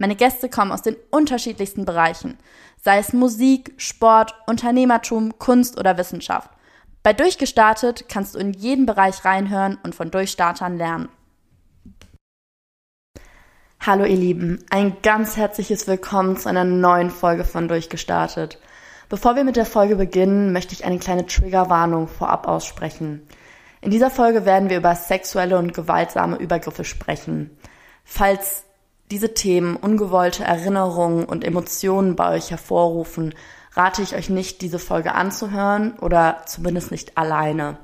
Meine Gäste kommen aus den unterschiedlichsten Bereichen, sei es Musik, Sport, Unternehmertum, Kunst oder Wissenschaft. Bei Durchgestartet kannst du in jeden Bereich reinhören und von Durchstartern lernen. Hallo ihr Lieben, ein ganz herzliches Willkommen zu einer neuen Folge von Durchgestartet. Bevor wir mit der Folge beginnen, möchte ich eine kleine Triggerwarnung vorab aussprechen. In dieser Folge werden wir über sexuelle und gewaltsame Übergriffe sprechen. Falls diese Themen ungewollte Erinnerungen und Emotionen bei euch hervorrufen, rate ich euch nicht, diese Folge anzuhören oder zumindest nicht alleine.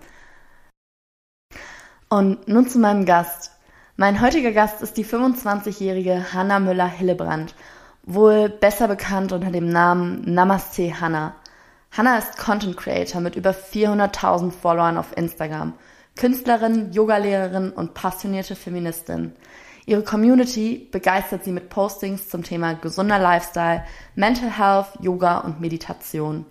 Und nun zu meinem Gast. Mein heutiger Gast ist die 25-jährige Hanna Müller-Hillebrand, wohl besser bekannt unter dem Namen Namaste Hanna. Hanna ist Content Creator mit über 400.000 Followern auf Instagram, Künstlerin, Yogalehrerin und passionierte Feministin. Ihre Community begeistert sie mit Postings zum Thema gesunder Lifestyle, Mental Health, Yoga und Meditation.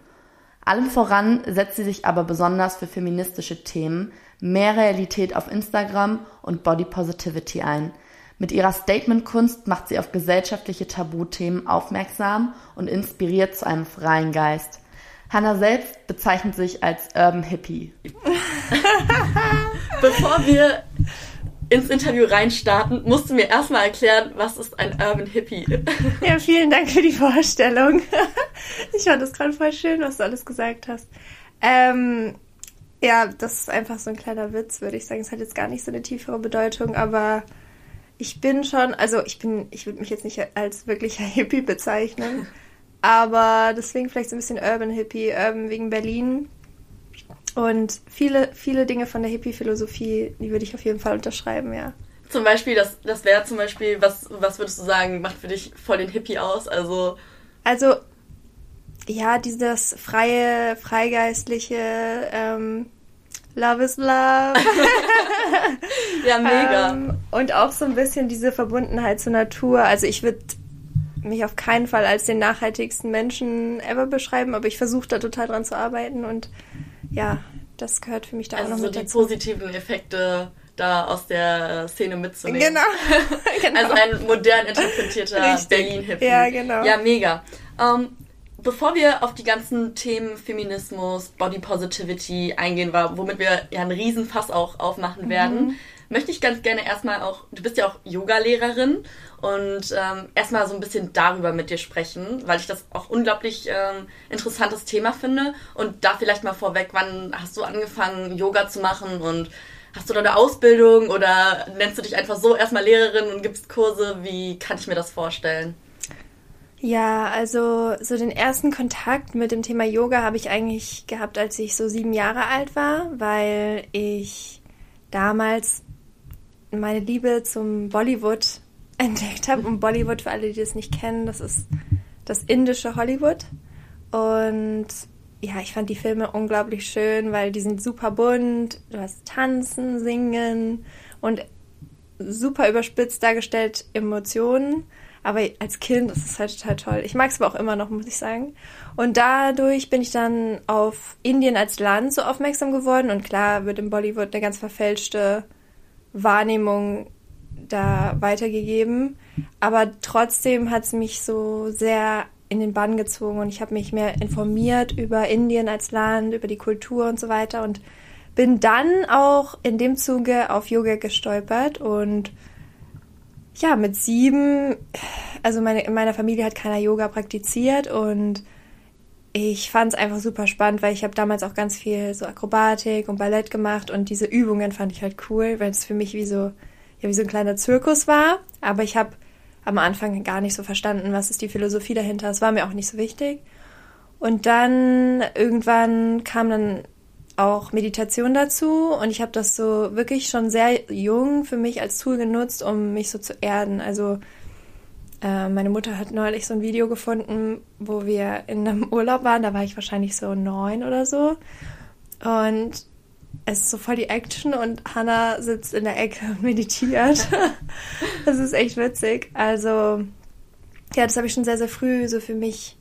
Allem voran setzt sie sich aber besonders für feministische Themen, mehr Realität auf Instagram und Body Positivity ein. Mit ihrer Statement-Kunst macht sie auf gesellschaftliche Tabuthemen aufmerksam und inspiriert zu einem freien Geist. Hannah selbst bezeichnet sich als Urban Hippie. Bevor wir ins Interview reinstarten, musst du mir erstmal erklären, was ist ein Urban Hippie? Ja, vielen Dank für die Vorstellung. Ich fand das gerade voll schön, was du alles gesagt hast. Ähm, ja, das ist einfach so ein kleiner Witz, würde ich sagen. Es hat jetzt gar nicht so eine tiefere Bedeutung, aber ich bin schon, also ich bin, ich würde mich jetzt nicht als wirklicher Hippie bezeichnen, aber deswegen vielleicht so ein bisschen Urban Hippie, Urban wegen Berlin. Und viele, viele Dinge von der Hippie-Philosophie, die würde ich auf jeden Fall unterschreiben, ja. Zum Beispiel, das, das wäre zum Beispiel, was, was würdest du sagen, macht für dich voll den Hippie aus? Also. Also, ja, dieses freie, freigeistliche, ähm, Love is Love. ja, mega. Ähm, und auch so ein bisschen diese Verbundenheit zur Natur. Also ich würde mich auf keinen Fall als den nachhaltigsten Menschen ever beschreiben, aber ich versuche da total dran zu arbeiten und ja, das gehört für mich da also auch noch so mit die dazu. positiven Effekte da aus der Szene mitzunehmen. Genau. genau. Also ein modern interpretierter Berlin-Hippie. Ja, genau. Ja, mega. Ähm, bevor wir auf die ganzen Themen Feminismus, Body Positivity eingehen, womit wir ja einen Riesenfass auch aufmachen werden, mhm. Möchte ich ganz gerne erstmal auch, du bist ja auch Yoga-Lehrerin und ähm, erstmal so ein bisschen darüber mit dir sprechen, weil ich das auch unglaublich ähm, interessantes Thema finde. Und da vielleicht mal vorweg, wann hast du angefangen, Yoga zu machen und hast du da eine Ausbildung oder nennst du dich einfach so erstmal Lehrerin und gibst Kurse? Wie kann ich mir das vorstellen? Ja, also so den ersten Kontakt mit dem Thema Yoga habe ich eigentlich gehabt, als ich so sieben Jahre alt war, weil ich damals meine Liebe zum Bollywood entdeckt habe. Und Bollywood, für alle, die das nicht kennen, das ist das indische Hollywood. Und ja, ich fand die Filme unglaublich schön, weil die sind super bunt. Du hast Tanzen, Singen und super überspitzt dargestellt Emotionen. Aber als Kind ist es halt total toll. Ich mag es aber auch immer noch, muss ich sagen. Und dadurch bin ich dann auf Indien als Land so aufmerksam geworden. Und klar wird im Bollywood eine ganz verfälschte Wahrnehmung da weitergegeben. Aber trotzdem hat es mich so sehr in den Bann gezogen und ich habe mich mehr informiert über Indien als Land, über die Kultur und so weiter und bin dann auch in dem Zuge auf Yoga gestolpert und ja, mit sieben, also meine, in meiner Familie hat keiner Yoga praktiziert und ich fand es einfach super spannend, weil ich habe damals auch ganz viel so Akrobatik und Ballett gemacht und diese Übungen fand ich halt cool, weil es für mich wie so ja wie so ein kleiner Zirkus war. Aber ich habe am Anfang gar nicht so verstanden, was ist die Philosophie dahinter. Es war mir auch nicht so wichtig. Und dann irgendwann kam dann auch Meditation dazu und ich habe das so wirklich schon sehr jung für mich als Tool genutzt, um mich so zu erden. Also Äh, meine Mutter hat neulich so ein Video gefunden, wo wir in einem Urlaub waren. Da war ich wahrscheinlich so neun oder so. Und es ist so voll die Action und Hannah sitzt in der Ecke und meditiert. das ist echt witzig. Also, ja, das habe ich schon sehr, sehr früh so für mich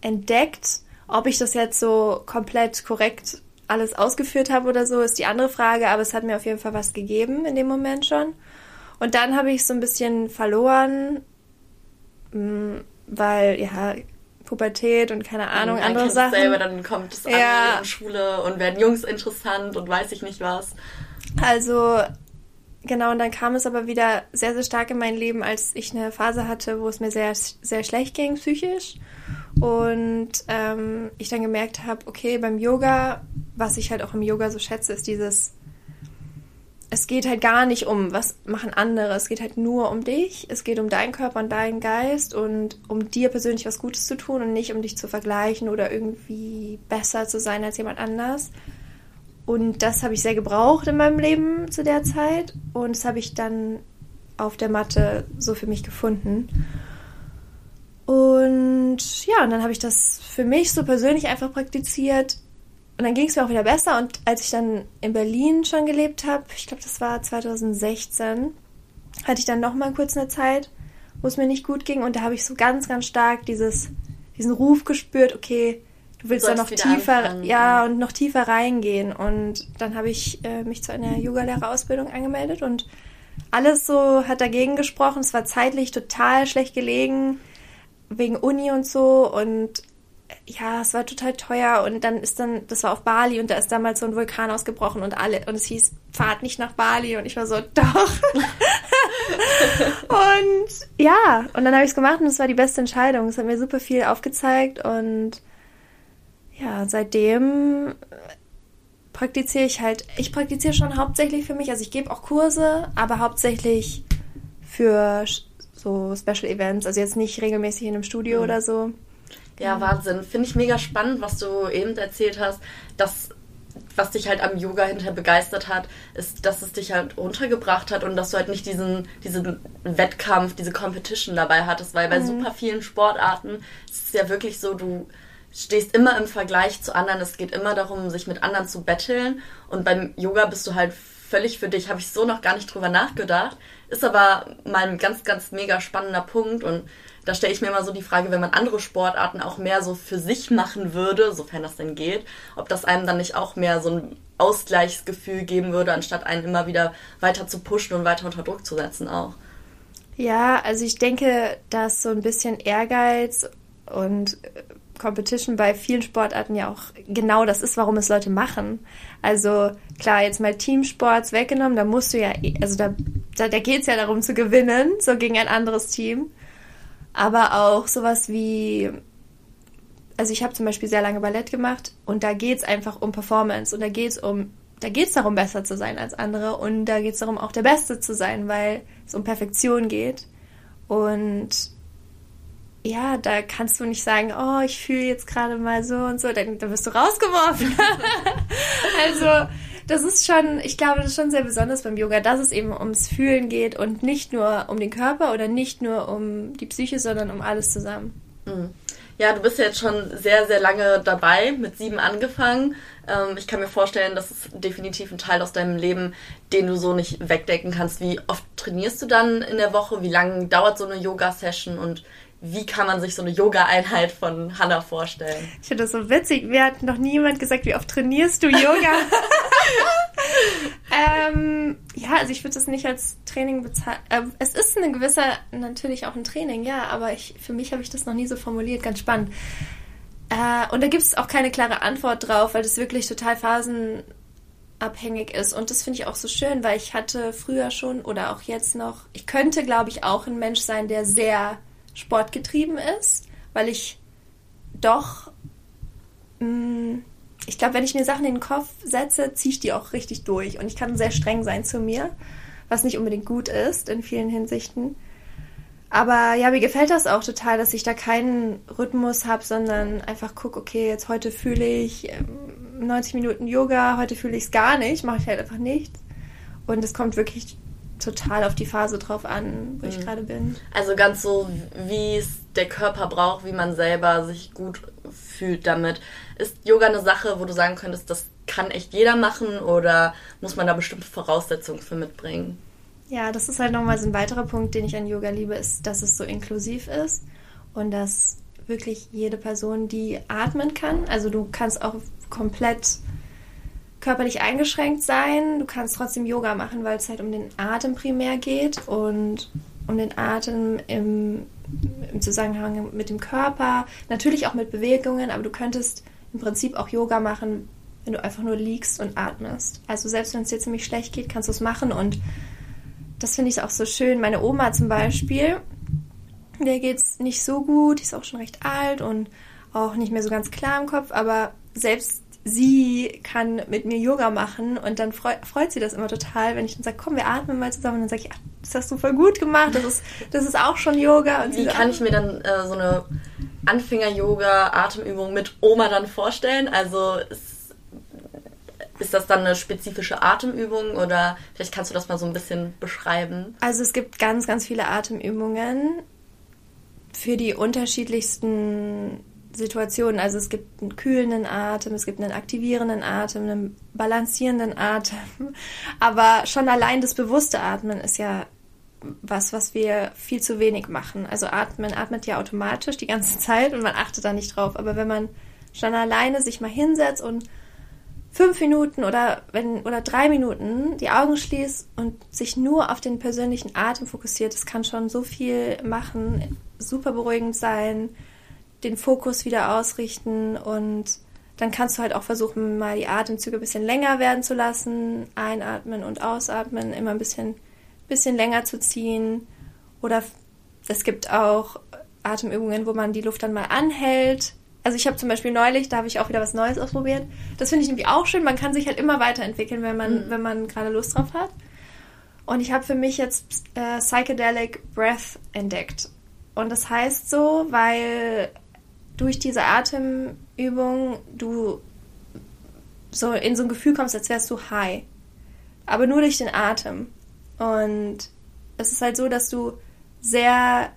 entdeckt. Ob ich das jetzt so komplett korrekt alles ausgeführt habe oder so, ist die andere Frage, aber es hat mir auf jeden Fall was gegeben in dem Moment schon. Und dann habe ich so ein bisschen verloren, weil, ja, Pubertät und keine Ahnung, und andere Sachen. selber, dann kommt es ja. an Schule und werden Jungs interessant und weiß ich nicht was. Also, genau, und dann kam es aber wieder sehr, sehr stark in mein Leben, als ich eine Phase hatte, wo es mir sehr, sehr schlecht ging, psychisch. Und ähm, ich dann gemerkt habe, okay, beim Yoga, was ich halt auch im Yoga so schätze, ist dieses es geht halt gar nicht um, was machen andere. Es geht halt nur um dich. Es geht um deinen Körper und deinen Geist und um dir persönlich was Gutes zu tun und nicht um dich zu vergleichen oder irgendwie besser zu sein als jemand anders. Und das habe ich sehr gebraucht in meinem Leben zu der Zeit. Und das habe ich dann auf der Matte so für mich gefunden. Und ja, und dann habe ich das für mich so persönlich einfach praktiziert und dann ging es mir auch wieder besser. Und als ich dann in Berlin schon gelebt habe, ich glaube, das war 2016, hatte ich dann nochmal kurz eine Zeit, wo es mir nicht gut ging. Und da habe ich so ganz, ganz stark dieses, diesen Ruf gespürt, okay, du willst da noch tiefer, anfangen. ja, und noch tiefer reingehen. Und dann habe ich äh, mich zu einer Yogalehrerausbildung angemeldet und alles so hat dagegen gesprochen. Es war zeitlich total schlecht gelegen, wegen Uni und so. Und ja, es war total teuer und dann ist dann, das war auf Bali und da ist damals so ein Vulkan ausgebrochen und alle, und es hieß, fahrt nicht nach Bali und ich war so, doch. und ja, und dann habe ich es gemacht und es war die beste Entscheidung. Es hat mir super viel aufgezeigt und ja, seitdem praktiziere ich halt, ich praktiziere schon hauptsächlich für mich, also ich gebe auch Kurse, aber hauptsächlich für so Special Events, also jetzt nicht regelmäßig in einem Studio mhm. oder so. Ja, Wahnsinn. Finde ich mega spannend, was du eben erzählt hast, dass was dich halt am Yoga hinterher begeistert hat, ist, dass es dich halt runtergebracht hat und dass du halt nicht diesen, diesen Wettkampf, diese Competition dabei hattest, weil bei mhm. super vielen Sportarten ist es ja wirklich so, du stehst immer im Vergleich zu anderen. Es geht immer darum, sich mit anderen zu betteln. Und beim Yoga bist du halt völlig für dich. Habe ich so noch gar nicht drüber nachgedacht. Ist aber mal ein ganz, ganz mega spannender Punkt. Und da stelle ich mir immer so die Frage, wenn man andere Sportarten auch mehr so für sich machen würde, sofern das denn geht, ob das einem dann nicht auch mehr so ein Ausgleichsgefühl geben würde, anstatt einen immer wieder weiter zu pushen und weiter unter Druck zu setzen auch. Ja, also ich denke, dass so ein bisschen Ehrgeiz und Competition bei vielen Sportarten ja auch genau das ist, warum es Leute machen. Also klar, jetzt mal Teamsports weggenommen, da musst du ja, also da, da, da geht es ja darum zu gewinnen, so gegen ein anderes Team aber auch sowas wie, also ich habe zum Beispiel sehr lange Ballett gemacht und da geht es einfach um Performance und da geht es um, da geht es darum, besser zu sein als andere und da geht es darum, auch der Beste zu sein, weil es um Perfektion geht. Und ja, da kannst du nicht sagen, oh, ich fühle jetzt gerade mal so und so, dann, dann wirst du rausgeworfen. also das ist schon, ich glaube, das ist schon sehr besonders beim Yoga, dass es eben ums Fühlen geht und nicht nur um den Körper oder nicht nur um die Psyche, sondern um alles zusammen. Mhm. Ja, du bist jetzt schon sehr, sehr lange dabei, mit sieben angefangen. Ähm, ich kann mir vorstellen, das ist definitiv ein Teil aus deinem Leben, den du so nicht wegdecken kannst. Wie oft trainierst du dann in der Woche? Wie lange dauert so eine Yoga-Session? Und wie kann man sich so eine Yoga-Einheit von Hannah vorstellen? Ich finde das so witzig. Mir hat noch niemand gesagt, wie oft trainierst du Yoga? ähm, ja, also ich würde das nicht als Training bezeichnen. Äh, es ist ein gewisser, natürlich auch ein Training, ja, aber ich, für mich habe ich das noch nie so formuliert. Ganz spannend. Äh, und da gibt es auch keine klare Antwort drauf, weil das wirklich total phasenabhängig ist. Und das finde ich auch so schön, weil ich hatte früher schon oder auch jetzt noch, ich könnte, glaube ich, auch ein Mensch sein, der sehr sportgetrieben ist, weil ich doch, mh, mm, ich glaube, wenn ich mir Sachen in den Kopf setze, ziehe ich die auch richtig durch. Und ich kann sehr streng sein zu mir, was nicht unbedingt gut ist in vielen Hinsichten. Aber ja, mir gefällt das auch total, dass ich da keinen Rhythmus habe, sondern einfach gucke, okay, jetzt heute fühle ich 90 ähm, Minuten Yoga, heute fühle ich es gar nicht, mache ich halt einfach nichts. Und es kommt wirklich total auf die Phase drauf an, wo mhm. ich gerade bin. Also ganz so, wie es der Körper braucht, wie man selber sich gut fühlt damit. Ist Yoga eine Sache, wo du sagen könntest, das kann echt jeder machen oder muss man da bestimmte Voraussetzungen für mitbringen? Ja, das ist halt nochmal so ein weiterer Punkt, den ich an Yoga liebe, ist, dass es so inklusiv ist und dass wirklich jede Person, die atmen kann, also du kannst auch komplett körperlich eingeschränkt sein, du kannst trotzdem Yoga machen, weil es halt um den Atem primär geht und um den Atem im, im Zusammenhang mit dem Körper, natürlich auch mit Bewegungen, aber du könntest im Prinzip auch Yoga machen, wenn du einfach nur liegst und atmest. Also selbst wenn es dir ziemlich schlecht geht, kannst du es machen und das finde ich auch so schön. Meine Oma zum Beispiel, der geht es nicht so gut, die ist auch schon recht alt und auch nicht mehr so ganz klar im Kopf, aber selbst sie kann mit mir Yoga machen und dann freu, freut sie das immer total, wenn ich dann sage, komm, wir atmen mal zusammen und dann sage ich, ach, das hast du voll gut gemacht, das ist, das ist auch schon Yoga. Und Wie kann ich mir dann äh, so eine Anfänger-Yoga-Atemübung mit Oma dann vorstellen? Also ist ist das dann eine spezifische Atemübung oder vielleicht kannst du das mal so ein bisschen beschreiben? Also es gibt ganz, ganz viele Atemübungen für die unterschiedlichsten Situationen. Also es gibt einen kühlenden Atem, es gibt einen aktivierenden Atem, einen balancierenden Atem. Aber schon allein das bewusste Atmen ist ja was, was wir viel zu wenig machen. Also atmen, atmet ja automatisch die ganze Zeit und man achtet da nicht drauf. Aber wenn man schon alleine sich mal hinsetzt und fünf Minuten oder wenn oder drei Minuten die Augen schließt und sich nur auf den persönlichen Atem fokussiert, das kann schon so viel machen, super beruhigend sein, den Fokus wieder ausrichten und dann kannst du halt auch versuchen, mal die Atemzüge ein bisschen länger werden zu lassen, einatmen und ausatmen, immer ein bisschen, bisschen länger zu ziehen. Oder es gibt auch Atemübungen, wo man die Luft dann mal anhält also ich habe zum Beispiel neulich, da habe ich auch wieder was Neues ausprobiert. Das finde ich irgendwie auch schön. Man kann sich halt immer weiterentwickeln, wenn man, mhm. wenn man gerade Lust drauf hat. Und ich habe für mich jetzt äh, Psychedelic Breath entdeckt. Und das heißt so, weil durch diese Atemübung du so in so ein Gefühl kommst, als wärst du high. Aber nur durch den Atem. Und es ist halt so, dass du sehr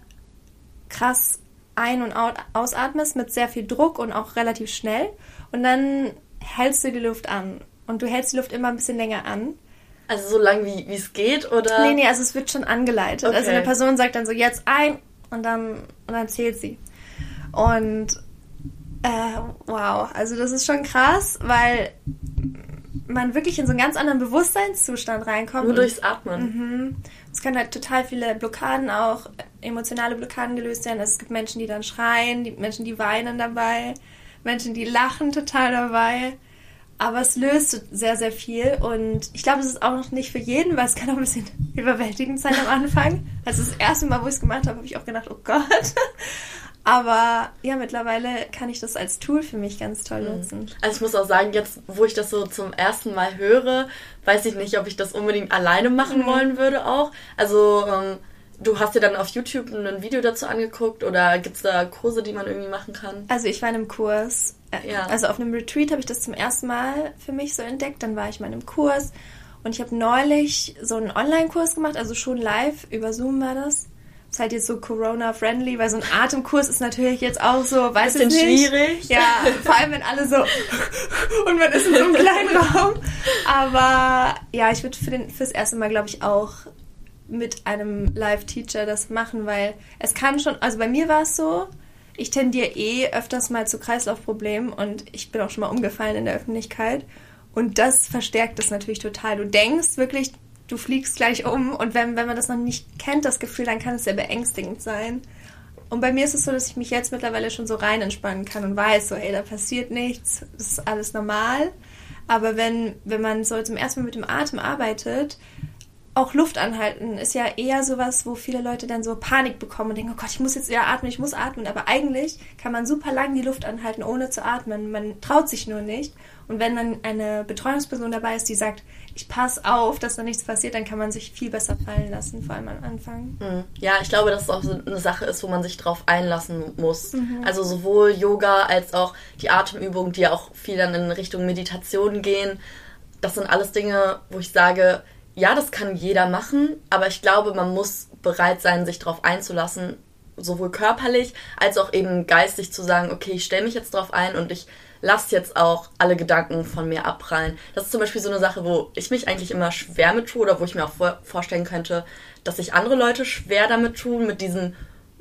krass ein- und ausatmest mit sehr viel Druck und auch relativ schnell. Und dann hältst du die Luft an. Und du hältst die Luft immer ein bisschen länger an. Also so lang wie es geht, oder? Nee, nee, also es wird schon angeleitet. Okay. Also eine Person sagt dann so, jetzt ein und dann, und dann zählt sie. Und äh, wow, also das ist schon krass, weil man wirklich in so einen ganz anderen Bewusstseinszustand reinkommt. Nur durchs Atmen. Mhm. Es können halt total viele Blockaden auch, emotionale Blockaden gelöst werden. Also es gibt Menschen, die dann schreien, die Menschen, die weinen dabei, Menschen, die lachen total dabei. Aber es löst sehr, sehr viel. Und ich glaube, es ist auch noch nicht für jeden, weil es kann auch ein bisschen überwältigend sein am Anfang. Also das erste Mal, wo ich es gemacht habe, habe ich auch gedacht, oh Gott. Aber ja, mittlerweile kann ich das als Tool für mich ganz toll mhm. nutzen. Also ich muss auch sagen, jetzt, wo ich das so zum ersten Mal höre, weiß ich nicht, ob ich das unbedingt alleine machen mhm. wollen würde auch. Also ähm, du hast dir dann auf YouTube ein Video dazu angeguckt oder gibt es da Kurse, die man irgendwie machen kann? Also ich war in einem Kurs. Äh, ja. Also auf einem Retreat habe ich das zum ersten Mal für mich so entdeckt. Dann war ich mal in einem Kurs und ich habe neulich so einen Online-Kurs gemacht, also schon live, über Zoom war das ist halt jetzt so Corona-friendly, weil so ein Atemkurs ist natürlich jetzt auch so, weiß ich nicht. schwierig. Ja, vor allem wenn alle so und man ist in so einem kleinen Raum. Aber ja, ich würde für den, fürs erste Mal, glaube ich, auch mit einem Live-Teacher das machen, weil es kann schon, also bei mir war es so, ich tendiere eh öfters mal zu Kreislaufproblemen und ich bin auch schon mal umgefallen in der Öffentlichkeit. Und das verstärkt es natürlich total. Du denkst wirklich, du fliegst gleich um und wenn, wenn man das noch nicht kennt, das Gefühl, dann kann es sehr beängstigend sein. Und bei mir ist es so, dass ich mich jetzt mittlerweile schon so rein entspannen kann und weiß, so, hey, da passiert nichts, das ist alles normal. Aber wenn, wenn man so zum ersten Mal mit dem Atem arbeitet, auch Luft anhalten ist ja eher sowas, wo viele Leute dann so Panik bekommen und denken, oh Gott, ich muss jetzt wieder atmen, ich muss atmen. Aber eigentlich kann man super lang die Luft anhalten, ohne zu atmen. Man traut sich nur nicht. Und wenn dann eine Betreuungsperson dabei ist, die sagt, ich passe auf, dass da nichts passiert, dann kann man sich viel besser fallen lassen, vor allem am Anfang. Mhm. Ja, ich glaube, dass es auch so eine Sache ist, wo man sich drauf einlassen muss. Mhm. Also sowohl Yoga als auch die Atemübungen, die ja auch viel dann in Richtung Meditation gehen. Das sind alles Dinge, wo ich sage, ja, das kann jeder machen, aber ich glaube, man muss bereit sein, sich darauf einzulassen, sowohl körperlich als auch eben geistig zu sagen, okay, ich stelle mich jetzt darauf ein und ich lasse jetzt auch alle Gedanken von mir abprallen. Das ist zum Beispiel so eine Sache, wo ich mich eigentlich immer schwer mit tue oder wo ich mir auch vorstellen könnte, dass sich andere Leute schwer damit tun, mit diesem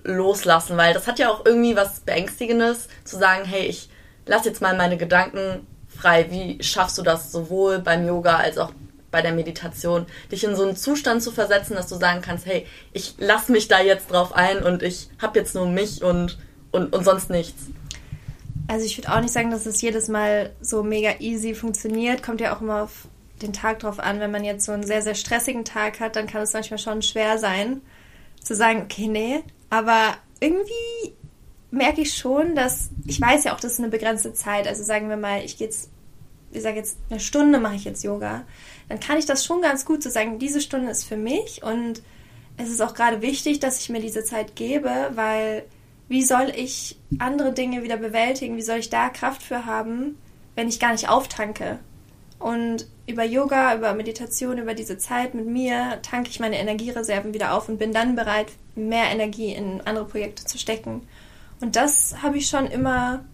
Loslassen, weil das hat ja auch irgendwie was Beängstigendes, zu sagen, hey, ich lass jetzt mal meine Gedanken frei. Wie schaffst du das sowohl beim Yoga als auch bei der Meditation, dich in so einen Zustand zu versetzen, dass du sagen kannst, hey, ich lass mich da jetzt drauf ein und ich hab jetzt nur mich und, und, und sonst nichts. Also ich würde auch nicht sagen, dass es jedes Mal so mega easy funktioniert. Kommt ja auch immer auf den Tag drauf an. Wenn man jetzt so einen sehr, sehr stressigen Tag hat, dann kann es manchmal schon schwer sein, zu sagen, okay, nee. Aber irgendwie merke ich schon, dass ich weiß ja auch, das ist eine begrenzte Zeit. Also sagen wir mal, ich gehe jetzt, ich sage jetzt eine Stunde mache ich jetzt Yoga dann kann ich das schon ganz gut so sagen, diese Stunde ist für mich und es ist auch gerade wichtig, dass ich mir diese Zeit gebe, weil wie soll ich andere Dinge wieder bewältigen? Wie soll ich da Kraft für haben, wenn ich gar nicht auftanke? Und über Yoga, über Meditation, über diese Zeit mit mir tanke ich meine Energiereserven wieder auf und bin dann bereit, mehr Energie in andere Projekte zu stecken. Und das habe ich schon immer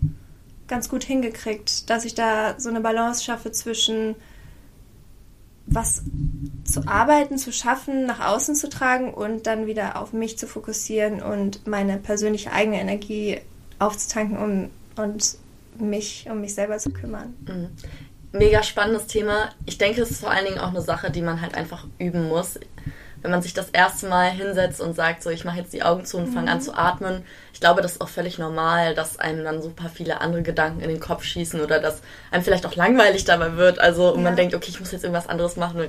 ganz gut hingekriegt, dass ich da so eine Balance schaffe zwischen was zu arbeiten, zu schaffen, nach außen zu tragen und dann wieder auf mich zu fokussieren und meine persönliche eigene Energie aufzutanken um, und mich um mich selber zu kümmern. Mhm. Mega spannendes Thema. Ich denke, es ist vor allen Dingen auch eine Sache, die man halt einfach üben muss wenn man sich das erste Mal hinsetzt und sagt, so ich mache jetzt die Augen zu und fange mhm. an zu atmen, ich glaube, das ist auch völlig normal, dass einem dann super viele andere Gedanken in den Kopf schießen oder dass einem vielleicht auch langweilig dabei wird. Also und man denkt, okay, ich muss jetzt irgendwas anderes machen.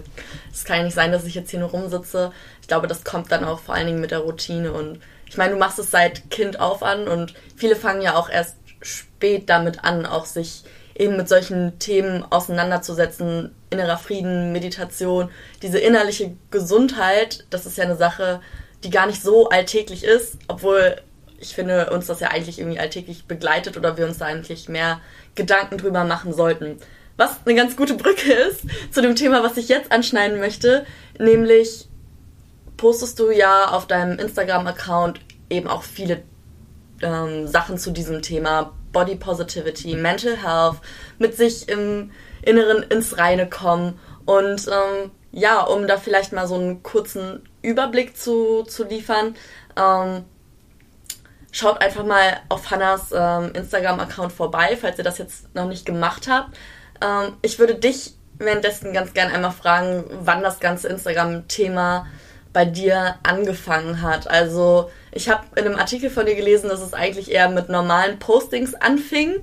Es kann ja nicht sein, dass ich jetzt hier nur rumsitze. Ich glaube, das kommt dann auch vor allen Dingen mit der Routine. Und ich meine, du machst es seit Kind auf an und viele fangen ja auch erst spät damit an, auch sich eben mit solchen Themen auseinanderzusetzen, innerer Frieden, Meditation, diese innerliche Gesundheit, das ist ja eine Sache, die gar nicht so alltäglich ist, obwohl ich finde, uns das ja eigentlich irgendwie alltäglich begleitet oder wir uns da eigentlich mehr Gedanken drüber machen sollten. Was eine ganz gute Brücke ist zu dem Thema, was ich jetzt anschneiden möchte, nämlich postest du ja auf deinem Instagram-Account eben auch viele ähm, Sachen zu diesem Thema Body Positivity, Mental Health, mit sich im Inneren ins Reine kommen. Und ähm, ja, um da vielleicht mal so einen kurzen Überblick zu, zu liefern, ähm, schaut einfach mal auf Hannas ähm, Instagram-Account vorbei, falls ihr das jetzt noch nicht gemacht habt. Ähm, ich würde dich währenddessen ganz gern einmal fragen, wann das ganze Instagram-Thema bei dir angefangen hat. Also ich habe in einem Artikel von dir gelesen, dass es eigentlich eher mit normalen Postings anfing.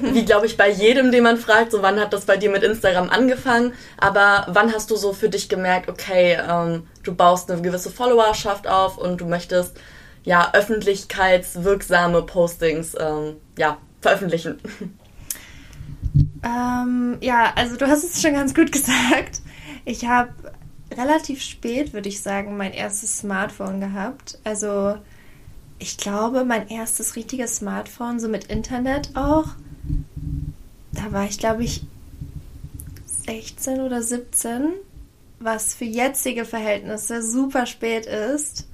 Wie glaube ich bei jedem, den man fragt, so wann hat das bei dir mit Instagram angefangen? Aber wann hast du so für dich gemerkt, okay, ähm, du baust eine gewisse Followerschaft auf und du möchtest ja öffentlichkeitswirksame Postings ähm, ja veröffentlichen? Ähm, ja, also du hast es schon ganz gut gesagt. Ich habe relativ spät, würde ich sagen, mein erstes Smartphone gehabt. Also ich glaube, mein erstes richtiges Smartphone, so mit Internet auch, da war ich, glaube ich, 16 oder 17, was für jetzige Verhältnisse super spät ist.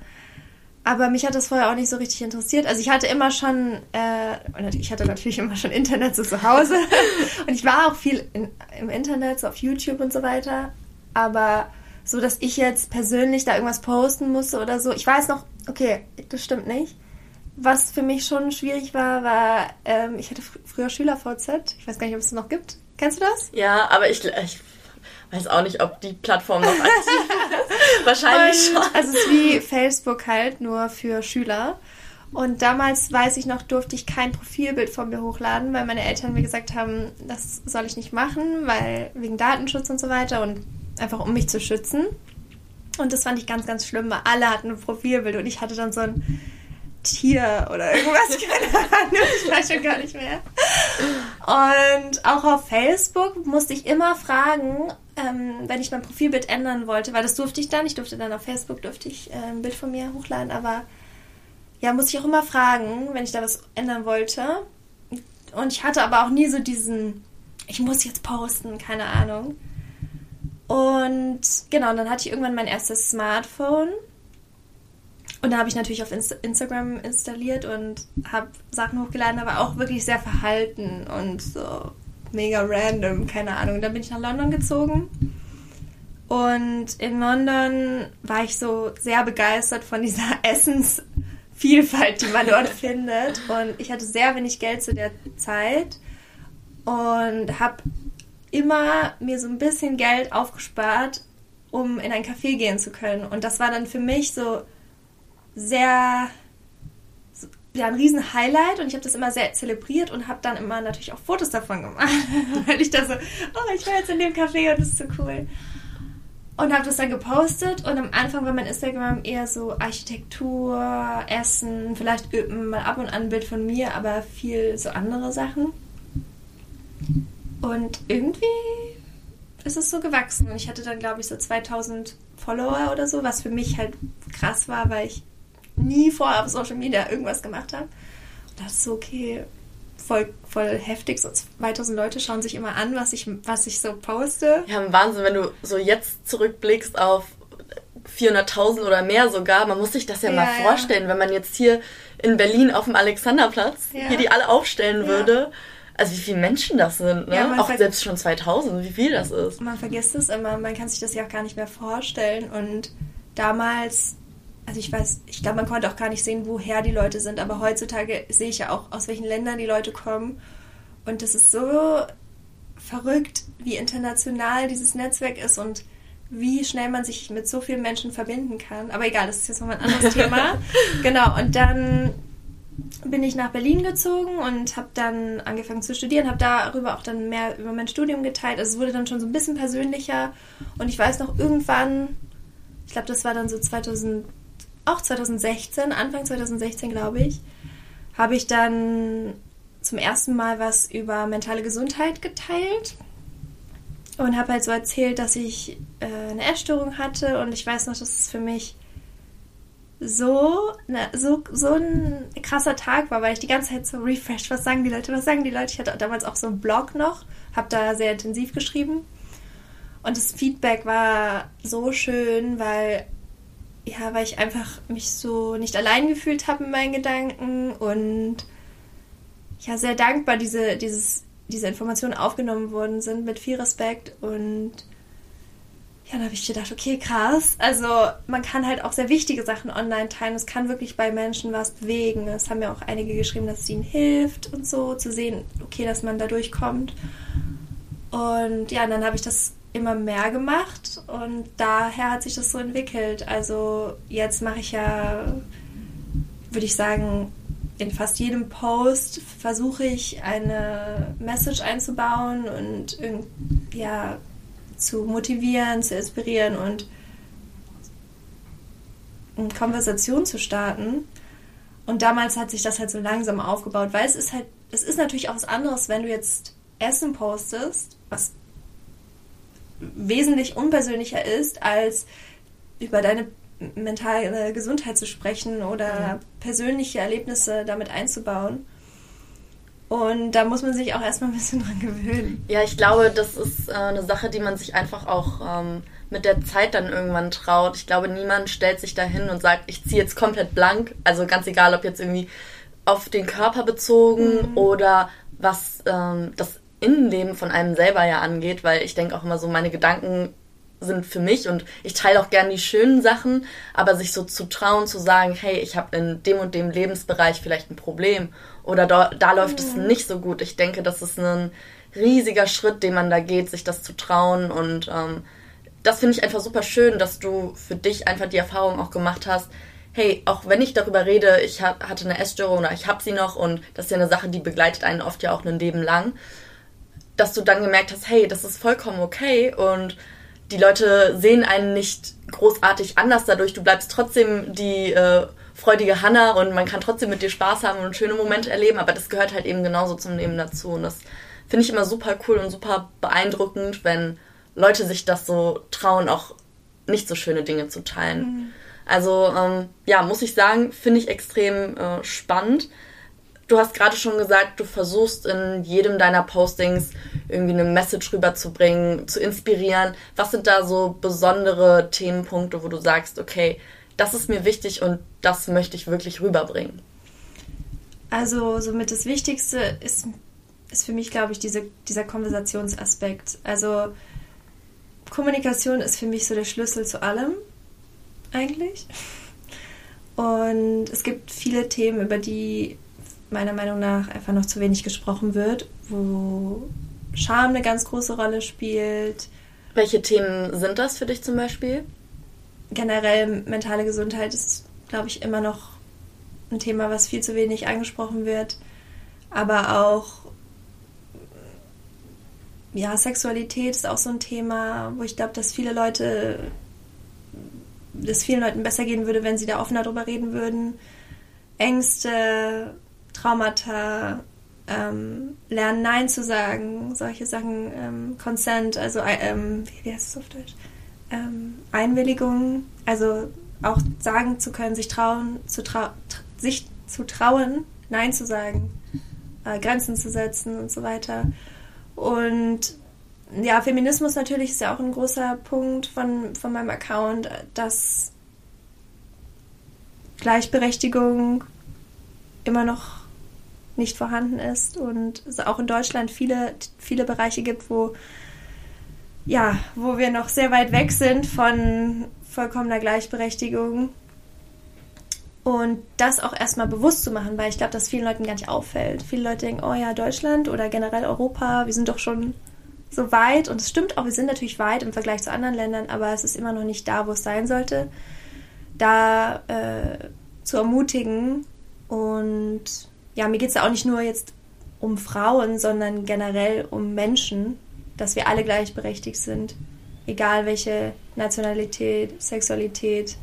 Aber mich hat das vorher auch nicht so richtig interessiert. Also ich hatte immer schon, äh, ich hatte natürlich immer schon Internet so zu Hause. und ich war auch viel in, im Internet, so auf YouTube und so weiter. Aber so dass ich jetzt persönlich da irgendwas posten musste oder so. Ich weiß noch, okay, das stimmt nicht. Was für mich schon schwierig war, war, ähm, ich hatte fr früher Schüler-VZ. Ich weiß gar nicht, ob es noch gibt. Kennst du das? Ja, aber ich, ich weiß auch nicht, ob die Plattform noch aktiv ist. Wahrscheinlich Und, schon. Also es ist wie Facebook halt, nur für Schüler. Und damals, weiß ich noch, durfte ich kein Profilbild von mir hochladen, weil meine Eltern mir gesagt haben, das soll ich nicht machen, weil wegen Datenschutz und so weiter. Und einfach um mich zu schützen. Und das fand ich ganz, ganz schlimm, weil alle hatten ein Profilbild und ich hatte dann so ein Tier oder irgendwas, keine Ahnung, ich weiß schon gar nicht mehr. Und auch auf Facebook musste ich immer fragen, ähm, wenn ich mein Profilbild ändern wollte, weil das durfte ich dann, ich durfte dann auf Facebook, durfte ich äh, ein Bild von mir hochladen, aber ja, musste ich auch immer fragen, wenn ich da was ändern wollte. Und ich hatte aber auch nie so diesen, ich muss jetzt posten, keine Ahnung. Und genau, dann hatte ich irgendwann mein erstes Smartphone. Und da habe ich natürlich auf Inst Instagram installiert und habe Sachen hochgeladen, aber auch wirklich sehr verhalten und so mega random, keine Ahnung. Dann bin ich nach London gezogen. Und in London war ich so sehr begeistert von dieser Essensvielfalt, die man dort findet. Und ich hatte sehr wenig Geld zu der Zeit und habe immer mir so ein bisschen Geld aufgespart, um in ein Café gehen zu können. Und das war dann für mich so sehr ja, ein riesen Highlight und ich habe das immer sehr zelebriert und habe dann immer natürlich auch Fotos davon gemacht, weil ich da so, oh, ich war jetzt in dem Café und das ist so cool. Und habe das dann gepostet und am Anfang war mein Instagram eher so Architektur, Essen, vielleicht mal ab und an ein Bild von mir, aber viel so andere Sachen. Und irgendwie ist es so gewachsen. Und ich hatte dann, glaube ich, so 2000 Follower oder so, was für mich halt krass war, weil ich nie vorher auf Social Media irgendwas gemacht habe. Und das ist so, okay, voll, voll heftig. So 2000 Leute schauen sich immer an, was ich, was ich so poste. Ja, Wahnsinn, wenn du so jetzt zurückblickst auf 400.000 oder mehr sogar. Man muss sich das ja, ja mal vorstellen, ja. wenn man jetzt hier in Berlin auf dem Alexanderplatz ja. hier die alle aufstellen würde also wie viele Menschen das sind, ne? Ja, auch selbst schon 2000, wie viel das ist. Man vergisst es immer, man kann sich das ja auch gar nicht mehr vorstellen. Und damals, also ich weiß, ich glaube, man konnte auch gar nicht sehen, woher die Leute sind, aber heutzutage sehe ich ja auch, aus welchen Ländern die Leute kommen. Und das ist so verrückt, wie international dieses Netzwerk ist und wie schnell man sich mit so vielen Menschen verbinden kann. Aber egal, das ist jetzt nochmal ein anderes Thema. Genau, und dann bin ich nach Berlin gezogen und habe dann angefangen zu studieren, habe darüber auch dann mehr über mein Studium geteilt. Also es wurde dann schon so ein bisschen persönlicher und ich weiß noch irgendwann, ich glaube, das war dann so 2000, auch 2016, Anfang 2016 glaube ich, habe ich dann zum ersten Mal was über mentale Gesundheit geteilt und habe halt so erzählt, dass ich äh, eine Essstörung hatte und ich weiß noch, dass es für mich so, ne, so, so ein krasser Tag war, weil ich die ganze Zeit so refresh, was sagen die Leute, was sagen die Leute. Ich hatte damals auch so einen Blog noch, habe da sehr intensiv geschrieben. Und das Feedback war so schön, weil, ja, weil ich einfach mich so nicht allein gefühlt habe in meinen Gedanken und ja, sehr dankbar diese, dieses, diese Informationen aufgenommen worden sind mit viel Respekt und ja, da habe ich gedacht, okay, krass. Also man kann halt auch sehr wichtige Sachen online teilen. Es kann wirklich bei Menschen was bewegen. Es haben ja auch einige geschrieben, dass es ihnen hilft und so, zu sehen, okay, dass man da durchkommt. Und ja, dann habe ich das immer mehr gemacht und daher hat sich das so entwickelt. Also jetzt mache ich ja, würde ich sagen, in fast jedem Post versuche ich eine Message einzubauen und ja, zu motivieren, zu inspirieren und eine Konversation zu starten. Und damals hat sich das halt so langsam aufgebaut, weil es ist halt, es ist natürlich auch was anderes, wenn du jetzt Essen postest, was wesentlich unpersönlicher ist, als über deine mentale Gesundheit zu sprechen oder mhm. persönliche Erlebnisse damit einzubauen. Und da muss man sich auch erstmal ein bisschen dran gewöhnen. Ja, ich glaube, das ist äh, eine Sache, die man sich einfach auch ähm, mit der Zeit dann irgendwann traut. Ich glaube, niemand stellt sich da hin und sagt, ich ziehe jetzt komplett blank. Also ganz egal, ob jetzt irgendwie auf den Körper bezogen mhm. oder was ähm, das Innenleben von einem selber ja angeht, weil ich denke auch immer so, meine Gedanken sind für mich und ich teile auch gern die schönen Sachen, aber sich so zu trauen, zu sagen, hey, ich habe in dem und dem Lebensbereich vielleicht ein Problem oder da, da läuft mhm. es nicht so gut. Ich denke, das ist ein riesiger Schritt, den man da geht, sich das zu trauen und ähm, das finde ich einfach super schön, dass du für dich einfach die Erfahrung auch gemacht hast, hey, auch wenn ich darüber rede, ich hab, hatte eine Essstörung oder ich habe sie noch und das ist ja eine Sache, die begleitet einen oft ja auch ein Leben lang, dass du dann gemerkt hast, hey, das ist vollkommen okay und die Leute sehen einen nicht großartig anders dadurch. Du bleibst trotzdem die äh, freudige Hanna und man kann trotzdem mit dir Spaß haben und schöne Momente erleben, aber das gehört halt eben genauso zum Leben dazu. Und das finde ich immer super cool und super beeindruckend, wenn Leute sich das so trauen, auch nicht so schöne Dinge zu teilen. Mhm. Also ähm, ja, muss ich sagen, finde ich extrem äh, spannend. du hast gerade schon gesagt, du versuchst in jedem deiner Postings irgendwie eine Message rüberzubringen, zu inspirieren. Was sind da so besondere Themenpunkte, wo du sagst, okay, das ist mir wichtig und das möchte ich wirklich rüberbringen? Also somit das Wichtigste ist, ist für mich, glaube ich, diese, dieser Konversationsaspekt. Also Kommunikation ist für mich so der Schlüssel zu allem, eigentlich. Und es gibt viele Themen, über die meiner Meinung nach einfach noch zu wenig gesprochen wird, wo Scham eine ganz große Rolle spielt. Welche Themen sind das für dich zum Beispiel? Generell mentale Gesundheit ist, glaube ich, immer noch ein Thema, was viel zu wenig angesprochen wird. Aber auch ja, Sexualität ist auch so ein Thema, wo ich glaube, dass viele Leute, dass vielen Leuten besser gehen würde, wenn sie da offener drüber reden würden. Ängste, Traumata, ähm, lernen Nein zu sagen, solche Sachen, ähm, Consent, also ähm, wie heißt es auf Deutsch? Ähm, Einwilligung, also auch sagen zu können, sich trauen, zu trau sich zu trauen, Nein zu sagen, äh, Grenzen zu setzen und so weiter. Und ja, Feminismus natürlich ist ja auch ein großer Punkt von, von meinem Account, dass Gleichberechtigung immer noch nicht vorhanden ist und es auch in Deutschland viele, viele Bereiche gibt, wo ja, wo wir noch sehr weit weg sind von vollkommener Gleichberechtigung. Und das auch erstmal bewusst zu machen, weil ich glaube, dass vielen Leuten gar nicht auffällt. Viele Leute denken, oh ja, Deutschland oder generell Europa, wir sind doch schon so weit. Und es stimmt auch, wir sind natürlich weit im Vergleich zu anderen Ländern, aber es ist immer noch nicht da, wo es sein sollte. Da äh, zu ermutigen und ja, mir geht es ja auch nicht nur jetzt um Frauen, sondern generell um Menschen, dass wir alle gleichberechtigt sind. Egal welche Nationalität, Sexualität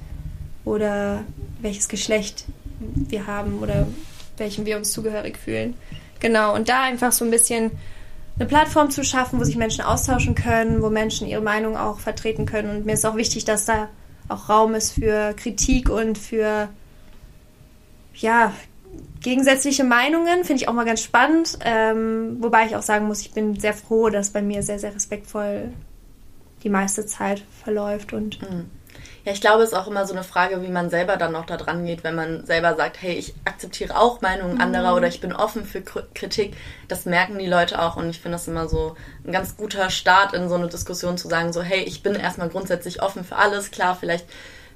oder welches Geschlecht wir haben oder welchem wir uns zugehörig fühlen. Genau, und da einfach so ein bisschen eine Plattform zu schaffen, wo sich Menschen austauschen können, wo Menschen ihre Meinung auch vertreten können. Und mir ist auch wichtig, dass da auch Raum ist für Kritik und für ja, gegensätzliche Meinungen finde ich auch mal ganz spannend. Ähm, wobei ich auch sagen muss, ich bin sehr froh, dass bei mir sehr, sehr respektvoll die meiste Zeit verläuft und. Mhm. Ja, ich glaube, es ist auch immer so eine Frage, wie man selber dann noch da dran geht, wenn man selber sagt, hey, ich akzeptiere auch Meinungen mhm. anderer oder ich bin offen für Kritik. Das merken die Leute auch und ich finde das immer so ein ganz guter Start in so eine Diskussion zu sagen, so, hey, ich bin erstmal grundsätzlich offen für alles. Klar, vielleicht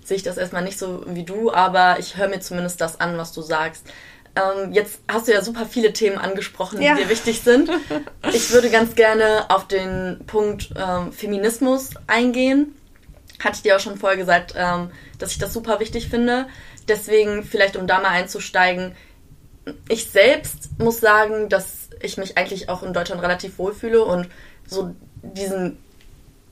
sehe ich das erstmal nicht so wie du, aber ich höre mir zumindest das an, was du sagst. Ähm, jetzt hast du ja super viele Themen angesprochen, die ja. dir wichtig sind. Ich würde ganz gerne auf den Punkt ähm, Feminismus eingehen. Hatte ich dir auch schon vorher gesagt, ähm, dass ich das super wichtig finde. Deswegen vielleicht, um da mal einzusteigen, ich selbst muss sagen, dass ich mich eigentlich auch in Deutschland relativ wohlfühle und so diesen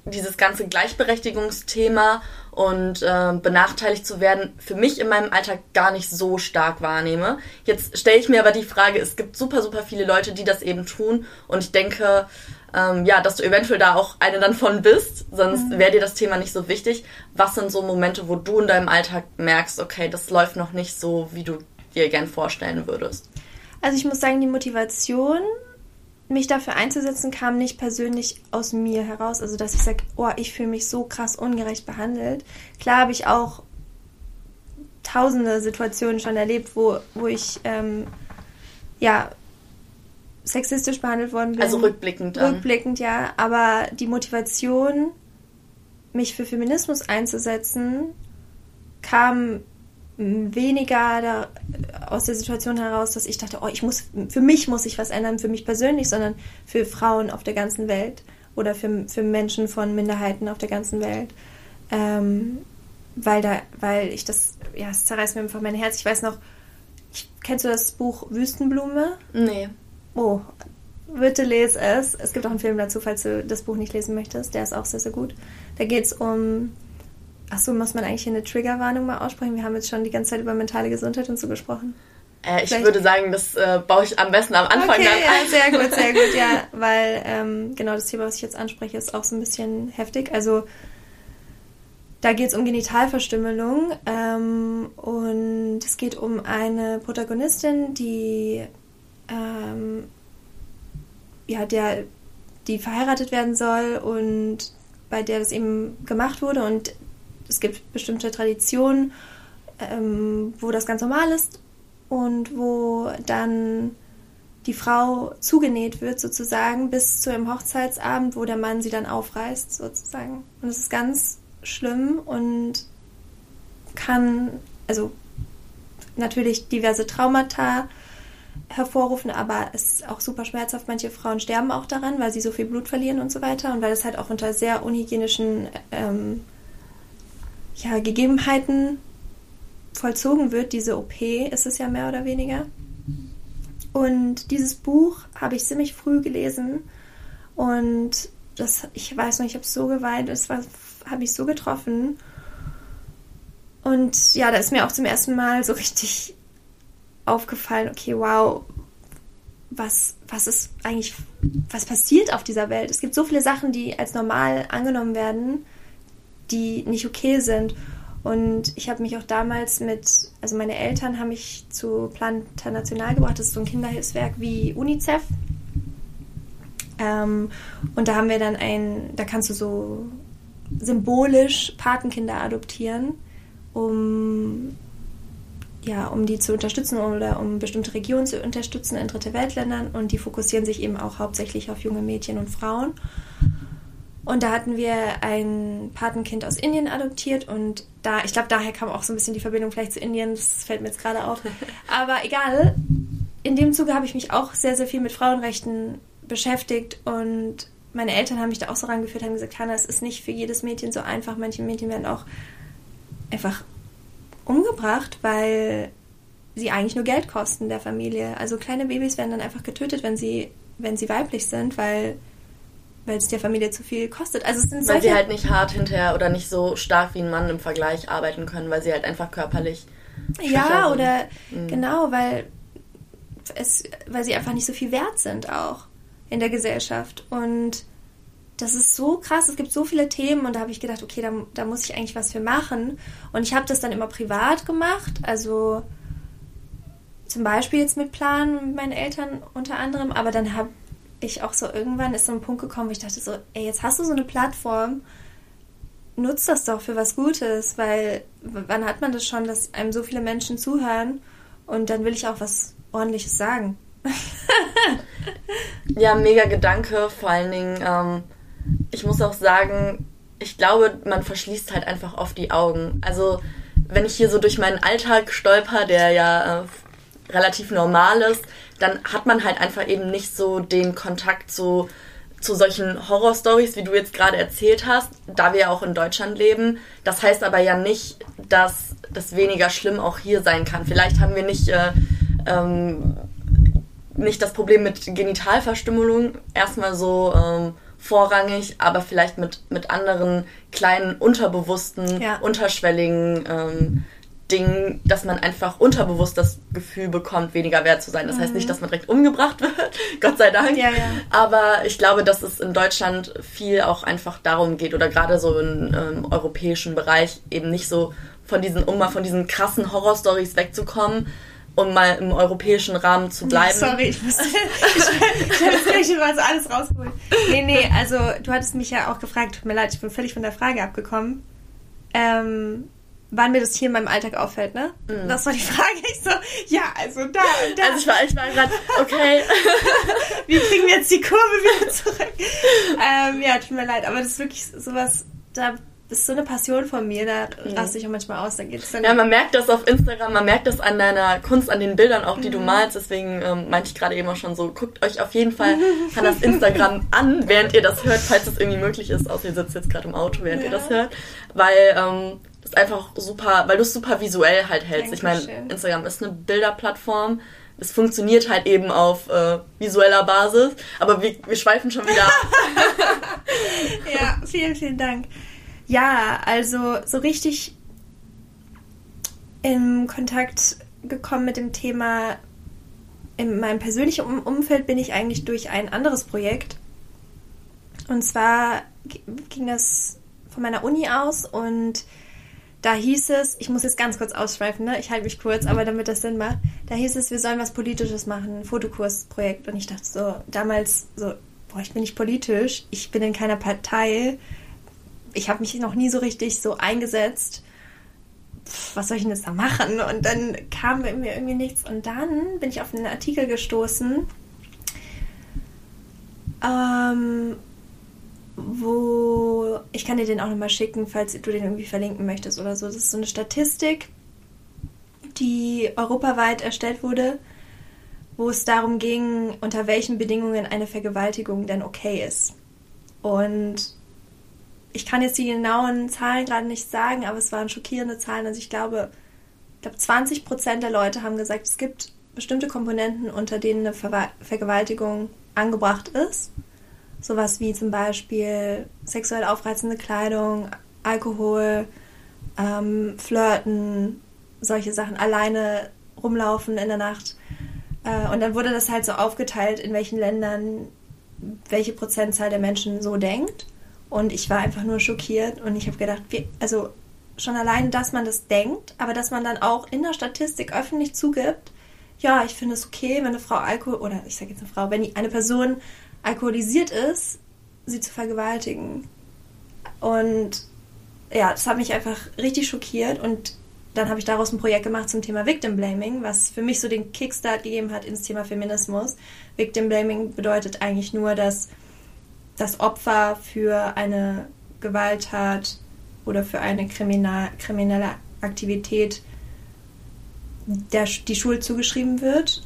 dieses ganze Gleichberechtigungsthema und äh, benachteiligt zu werden, für mich in meinem Alltag gar nicht so stark wahrnehme. Jetzt stelle ich mir aber die Frage, es gibt super, super viele Leute, die das eben tun und ich denke, ähm, ja, dass du eventuell da auch eine dann von bist, sonst mhm. wäre dir das Thema nicht so wichtig. Was sind so Momente, wo du in deinem Alltag merkst, okay, das läuft noch nicht so, wie du dir gern vorstellen würdest? Also ich muss sagen, die Motivation mich dafür einzusetzen, kam nicht persönlich aus mir heraus. Also, dass ich sage, oh, ich fühle mich so krass ungerecht behandelt. Klar habe ich auch tausende Situationen schon erlebt, wo, wo ich, ähm, ja, sexistisch behandelt worden bin. Also rückblickend. Dann. Rückblickend, ja. Aber die Motivation, mich für Feminismus einzusetzen, kam weniger da, aus der Situation heraus, dass ich dachte, oh, ich muss, für mich muss ich was ändern, für mich persönlich, sondern für Frauen auf der ganzen Welt oder für, für Menschen von Minderheiten auf der ganzen Welt. Ähm, weil da, weil ich das, ja, es zerreißt mir einfach mein Herz. Ich weiß noch, ich, kennst du das Buch Wüstenblume? Nee. Oh, bitte lese es. Es gibt auch einen Film dazu, falls du das Buch nicht lesen möchtest. Der ist auch sehr, sehr gut. Da geht es um Achso, muss man eigentlich hier eine Triggerwarnung mal aussprechen? Wir haben jetzt schon die ganze Zeit über mentale Gesundheit und so gesprochen. Äh, ich Vielleicht. würde sagen, das äh, baue ich am besten am Anfang okay, dann ein. Ja, sehr gut, sehr gut, ja. Weil ähm, genau das Thema, was ich jetzt anspreche, ist auch so ein bisschen heftig. Also da geht es um Genitalverstümmelung ähm, und es geht um eine Protagonistin, die ähm, ja, der, die verheiratet werden soll und bei der das eben gemacht wurde und es gibt bestimmte Traditionen, ähm, wo das ganz normal ist und wo dann die Frau zugenäht wird sozusagen bis zu einem Hochzeitsabend, wo der Mann sie dann aufreißt sozusagen. Und es ist ganz schlimm und kann also natürlich diverse Traumata hervorrufen, aber es ist auch super schmerzhaft. Manche Frauen sterben auch daran, weil sie so viel Blut verlieren und so weiter und weil es halt auch unter sehr unhygienischen ähm, ja, Gegebenheiten vollzogen wird. Diese OP ist es ja mehr oder weniger. Und dieses Buch habe ich ziemlich früh gelesen und das, ich weiß noch, ich habe so geweint, es habe ich so getroffen. Und ja, da ist mir auch zum ersten Mal so richtig aufgefallen, okay, wow, was, was ist eigentlich, was passiert auf dieser Welt? Es gibt so viele Sachen, die als normal angenommen werden, die nicht okay sind. Und ich habe mich auch damals mit, also meine Eltern haben mich zu Plan International gebracht, das ist so ein Kinderhilfswerk wie UNICEF. Ähm, und da haben wir dann ein, da kannst du so symbolisch Patenkinder adoptieren, um ja, um die zu unterstützen oder um bestimmte Regionen zu unterstützen in dritte Weltländern und die fokussieren sich eben auch hauptsächlich auf junge Mädchen und Frauen. Und da hatten wir ein Patenkind aus Indien adoptiert und da, ich glaube, daher kam auch so ein bisschen die Verbindung vielleicht zu Indien, das fällt mir jetzt gerade auf. Aber egal, in dem Zuge habe ich mich auch sehr, sehr viel mit Frauenrechten beschäftigt und meine Eltern haben mich da auch so rangeführt, haben gesagt, Hanna, es ist nicht für jedes Mädchen so einfach. Manche Mädchen werden auch einfach umgebracht, weil sie eigentlich nur Geld kosten der Familie. Also kleine Babys werden dann einfach getötet, wenn sie, wenn sie weiblich sind, weil weil es der Familie zu viel kostet. Also es sind weil sie halt nicht hart hinterher oder nicht so stark wie ein Mann im Vergleich arbeiten können, weil sie halt einfach körperlich ja sind. oder mhm. genau, weil es, weil sie einfach nicht so viel wert sind auch in der Gesellschaft und das ist so krass, es gibt so viele Themen und da habe ich gedacht, okay, da, da muss ich eigentlich was für machen. Und ich habe das dann immer privat gemacht, also zum Beispiel jetzt mit Plan mit meinen Eltern unter anderem, aber dann habe ich auch so irgendwann ist so ein Punkt gekommen, wo ich dachte so, ey, jetzt hast du so eine Plattform, nutzt das doch für was Gutes, weil wann hat man das schon, dass einem so viele Menschen zuhören und dann will ich auch was ordentliches sagen. ja, mega Gedanke, vor allen Dingen, ähm, ich muss auch sagen, ich glaube, man verschließt halt einfach oft die Augen. Also, wenn ich hier so durch meinen Alltag stolper, der ja äh, relativ normal ist, dann hat man halt einfach eben nicht so den Kontakt zu, zu solchen Horrorstories, wie du jetzt gerade erzählt hast, da wir ja auch in Deutschland leben. Das heißt aber ja nicht, dass das weniger schlimm auch hier sein kann. Vielleicht haben wir nicht, äh, ähm, nicht das Problem mit Genitalverstümmelung erstmal so ähm, vorrangig, aber vielleicht mit, mit anderen kleinen, unterbewussten, ja. unterschwelligen ähm, Ding, dass man einfach unterbewusst das Gefühl bekommt, weniger wert zu sein. Das mhm. heißt nicht, dass man direkt umgebracht wird, Gott sei Dank. Ja, ja. Aber ich glaube, dass es in Deutschland viel auch einfach darum geht oder gerade so im ähm, europäischen Bereich eben nicht so von diesen, um mal von diesen krassen Horrorstories wegzukommen, um mal im europäischen Rahmen zu bleiben. Sorry, ich musste. ich, habe alles rausgeholt. Nee, nee, also du hattest mich ja auch gefragt, tut mir leid, ich bin völlig von der Frage abgekommen. Ähm, wann mir das hier in meinem Alltag auffällt, ne? Mhm. Das war die Frage. Ich so, ja, also da und da. Also ich war, ich war gerade, okay. Wie kriegen wir jetzt die Kurve wieder zurück? ähm, ja, tut mir leid, aber das ist wirklich sowas, da ist so eine Passion von mir, da mhm. raste ich auch manchmal aus. Da geht's dann ja, man merkt das auf Instagram, man merkt das an deiner Kunst, an den Bildern auch, die mhm. du malst. Deswegen ähm, meinte ich gerade eben auch schon so, guckt euch auf jeden Fall an das Instagram an, während ihr das hört, falls es irgendwie möglich ist. Außer ihr sitzt jetzt gerade im Auto, während ja. ihr das hört. Weil ähm, einfach super, weil du es super visuell halt hältst. Dankeschön. Ich meine, Instagram ist eine Bilderplattform. Es funktioniert halt eben auf äh, visueller Basis, aber wir, wir schweifen schon wieder ab. ja, vielen, vielen Dank. Ja, also so richtig in Kontakt gekommen mit dem Thema in meinem persönlichen Umfeld bin ich eigentlich durch ein anderes Projekt. Und zwar ging das von meiner Uni aus und da hieß es, ich muss jetzt ganz kurz ausschweifen, ne? ich halte mich kurz, aber damit das Sinn macht, da hieß es, wir sollen was Politisches machen, ein Fotokursprojekt. Und ich dachte so, damals so, boah, ich bin nicht politisch, ich bin in keiner Partei, ich habe mich noch nie so richtig so eingesetzt. Was soll ich denn jetzt da machen? Und dann kam mir irgendwie nichts. Und dann bin ich auf einen Artikel gestoßen, ähm, wo ich kann dir den auch nochmal schicken, falls du den irgendwie verlinken möchtest oder so. Das ist so eine Statistik, die europaweit erstellt wurde, wo es darum ging, unter welchen Bedingungen eine Vergewaltigung denn okay ist. Und ich kann jetzt die genauen Zahlen gerade nicht sagen, aber es waren schockierende Zahlen. Also ich glaube, ich glaube 20 Prozent der Leute haben gesagt, es gibt bestimmte Komponenten, unter denen eine Ver Vergewaltigung angebracht ist. Sowas wie zum Beispiel sexuell aufreizende Kleidung, Alkohol, ähm, Flirten, solche Sachen, alleine rumlaufen in der Nacht. Äh, und dann wurde das halt so aufgeteilt, in welchen Ländern welche Prozentzahl der Menschen so denkt. Und ich war einfach nur schockiert und ich habe gedacht, wie, also schon allein, dass man das denkt, aber dass man dann auch in der Statistik öffentlich zugibt, ja, ich finde es okay, wenn eine Frau Alkohol, oder ich sage jetzt eine Frau, wenn eine Person alkoholisiert ist, sie zu vergewaltigen. Und ja, das hat mich einfach richtig schockiert und dann habe ich daraus ein Projekt gemacht zum Thema Victim Blaming, was für mich so den Kickstart gegeben hat ins Thema Feminismus. Victim Blaming bedeutet eigentlich nur, dass das Opfer für eine Gewalttat oder für eine kriminal, kriminelle Aktivität der, die Schuld zugeschrieben wird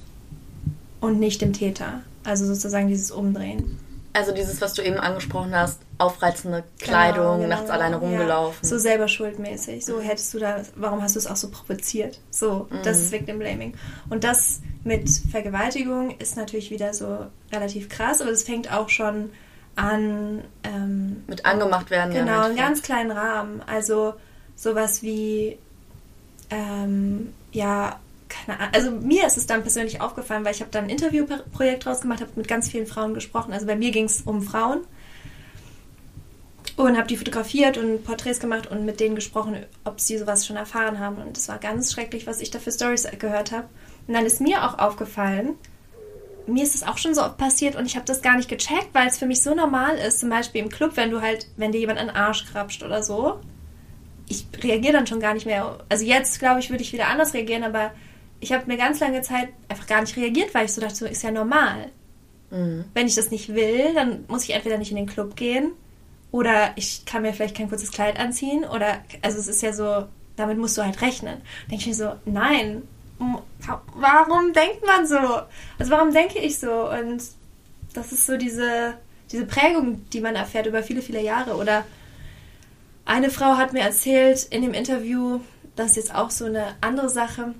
und nicht dem Täter. Also sozusagen dieses Umdrehen. Also dieses, was du eben angesprochen hast, aufreizende Kleidung, genau, genau, nachts alleine rumgelaufen. Ja. So selber schuldmäßig. So hättest du da, warum hast du es auch so provoziert? So, mhm. das ist Victim Blaming. Und das mit Vergewaltigung ist natürlich wieder so relativ krass, aber das fängt auch schon an. Ähm, mit angemacht werden. Genau, einen ganz kleinen Rahmen. Also sowas wie, ähm, ja, keine Ahnung. Also mir ist es dann persönlich aufgefallen, weil ich habe dann ein Interviewprojekt draus gemacht, habe mit ganz vielen Frauen gesprochen. Also bei mir ging es um Frauen und habe die fotografiert und Porträts gemacht und mit denen gesprochen, ob sie sowas schon erfahren haben. Und es war ganz schrecklich, was ich da für Stories gehört habe. Und dann ist mir auch aufgefallen, mir ist es auch schon so oft passiert und ich habe das gar nicht gecheckt, weil es für mich so normal ist. Zum Beispiel im Club, wenn du halt, wenn dir jemand an den Arsch krapscht oder so. Ich reagiere dann schon gar nicht mehr. Also jetzt, glaube ich, würde ich wieder anders reagieren, aber ich habe eine ganz lange Zeit einfach gar nicht reagiert, weil ich so dachte, so ist ja normal. Mhm. Wenn ich das nicht will, dann muss ich entweder nicht in den Club gehen oder ich kann mir vielleicht kein kurzes Kleid anziehen oder, also es ist ja so, damit musst du halt rechnen. Denke ich mir so, nein, warum denkt man so? Also warum denke ich so? Und das ist so diese, diese Prägung, die man erfährt über viele, viele Jahre. Oder eine Frau hat mir erzählt in dem Interview, das ist jetzt auch so eine andere Sache,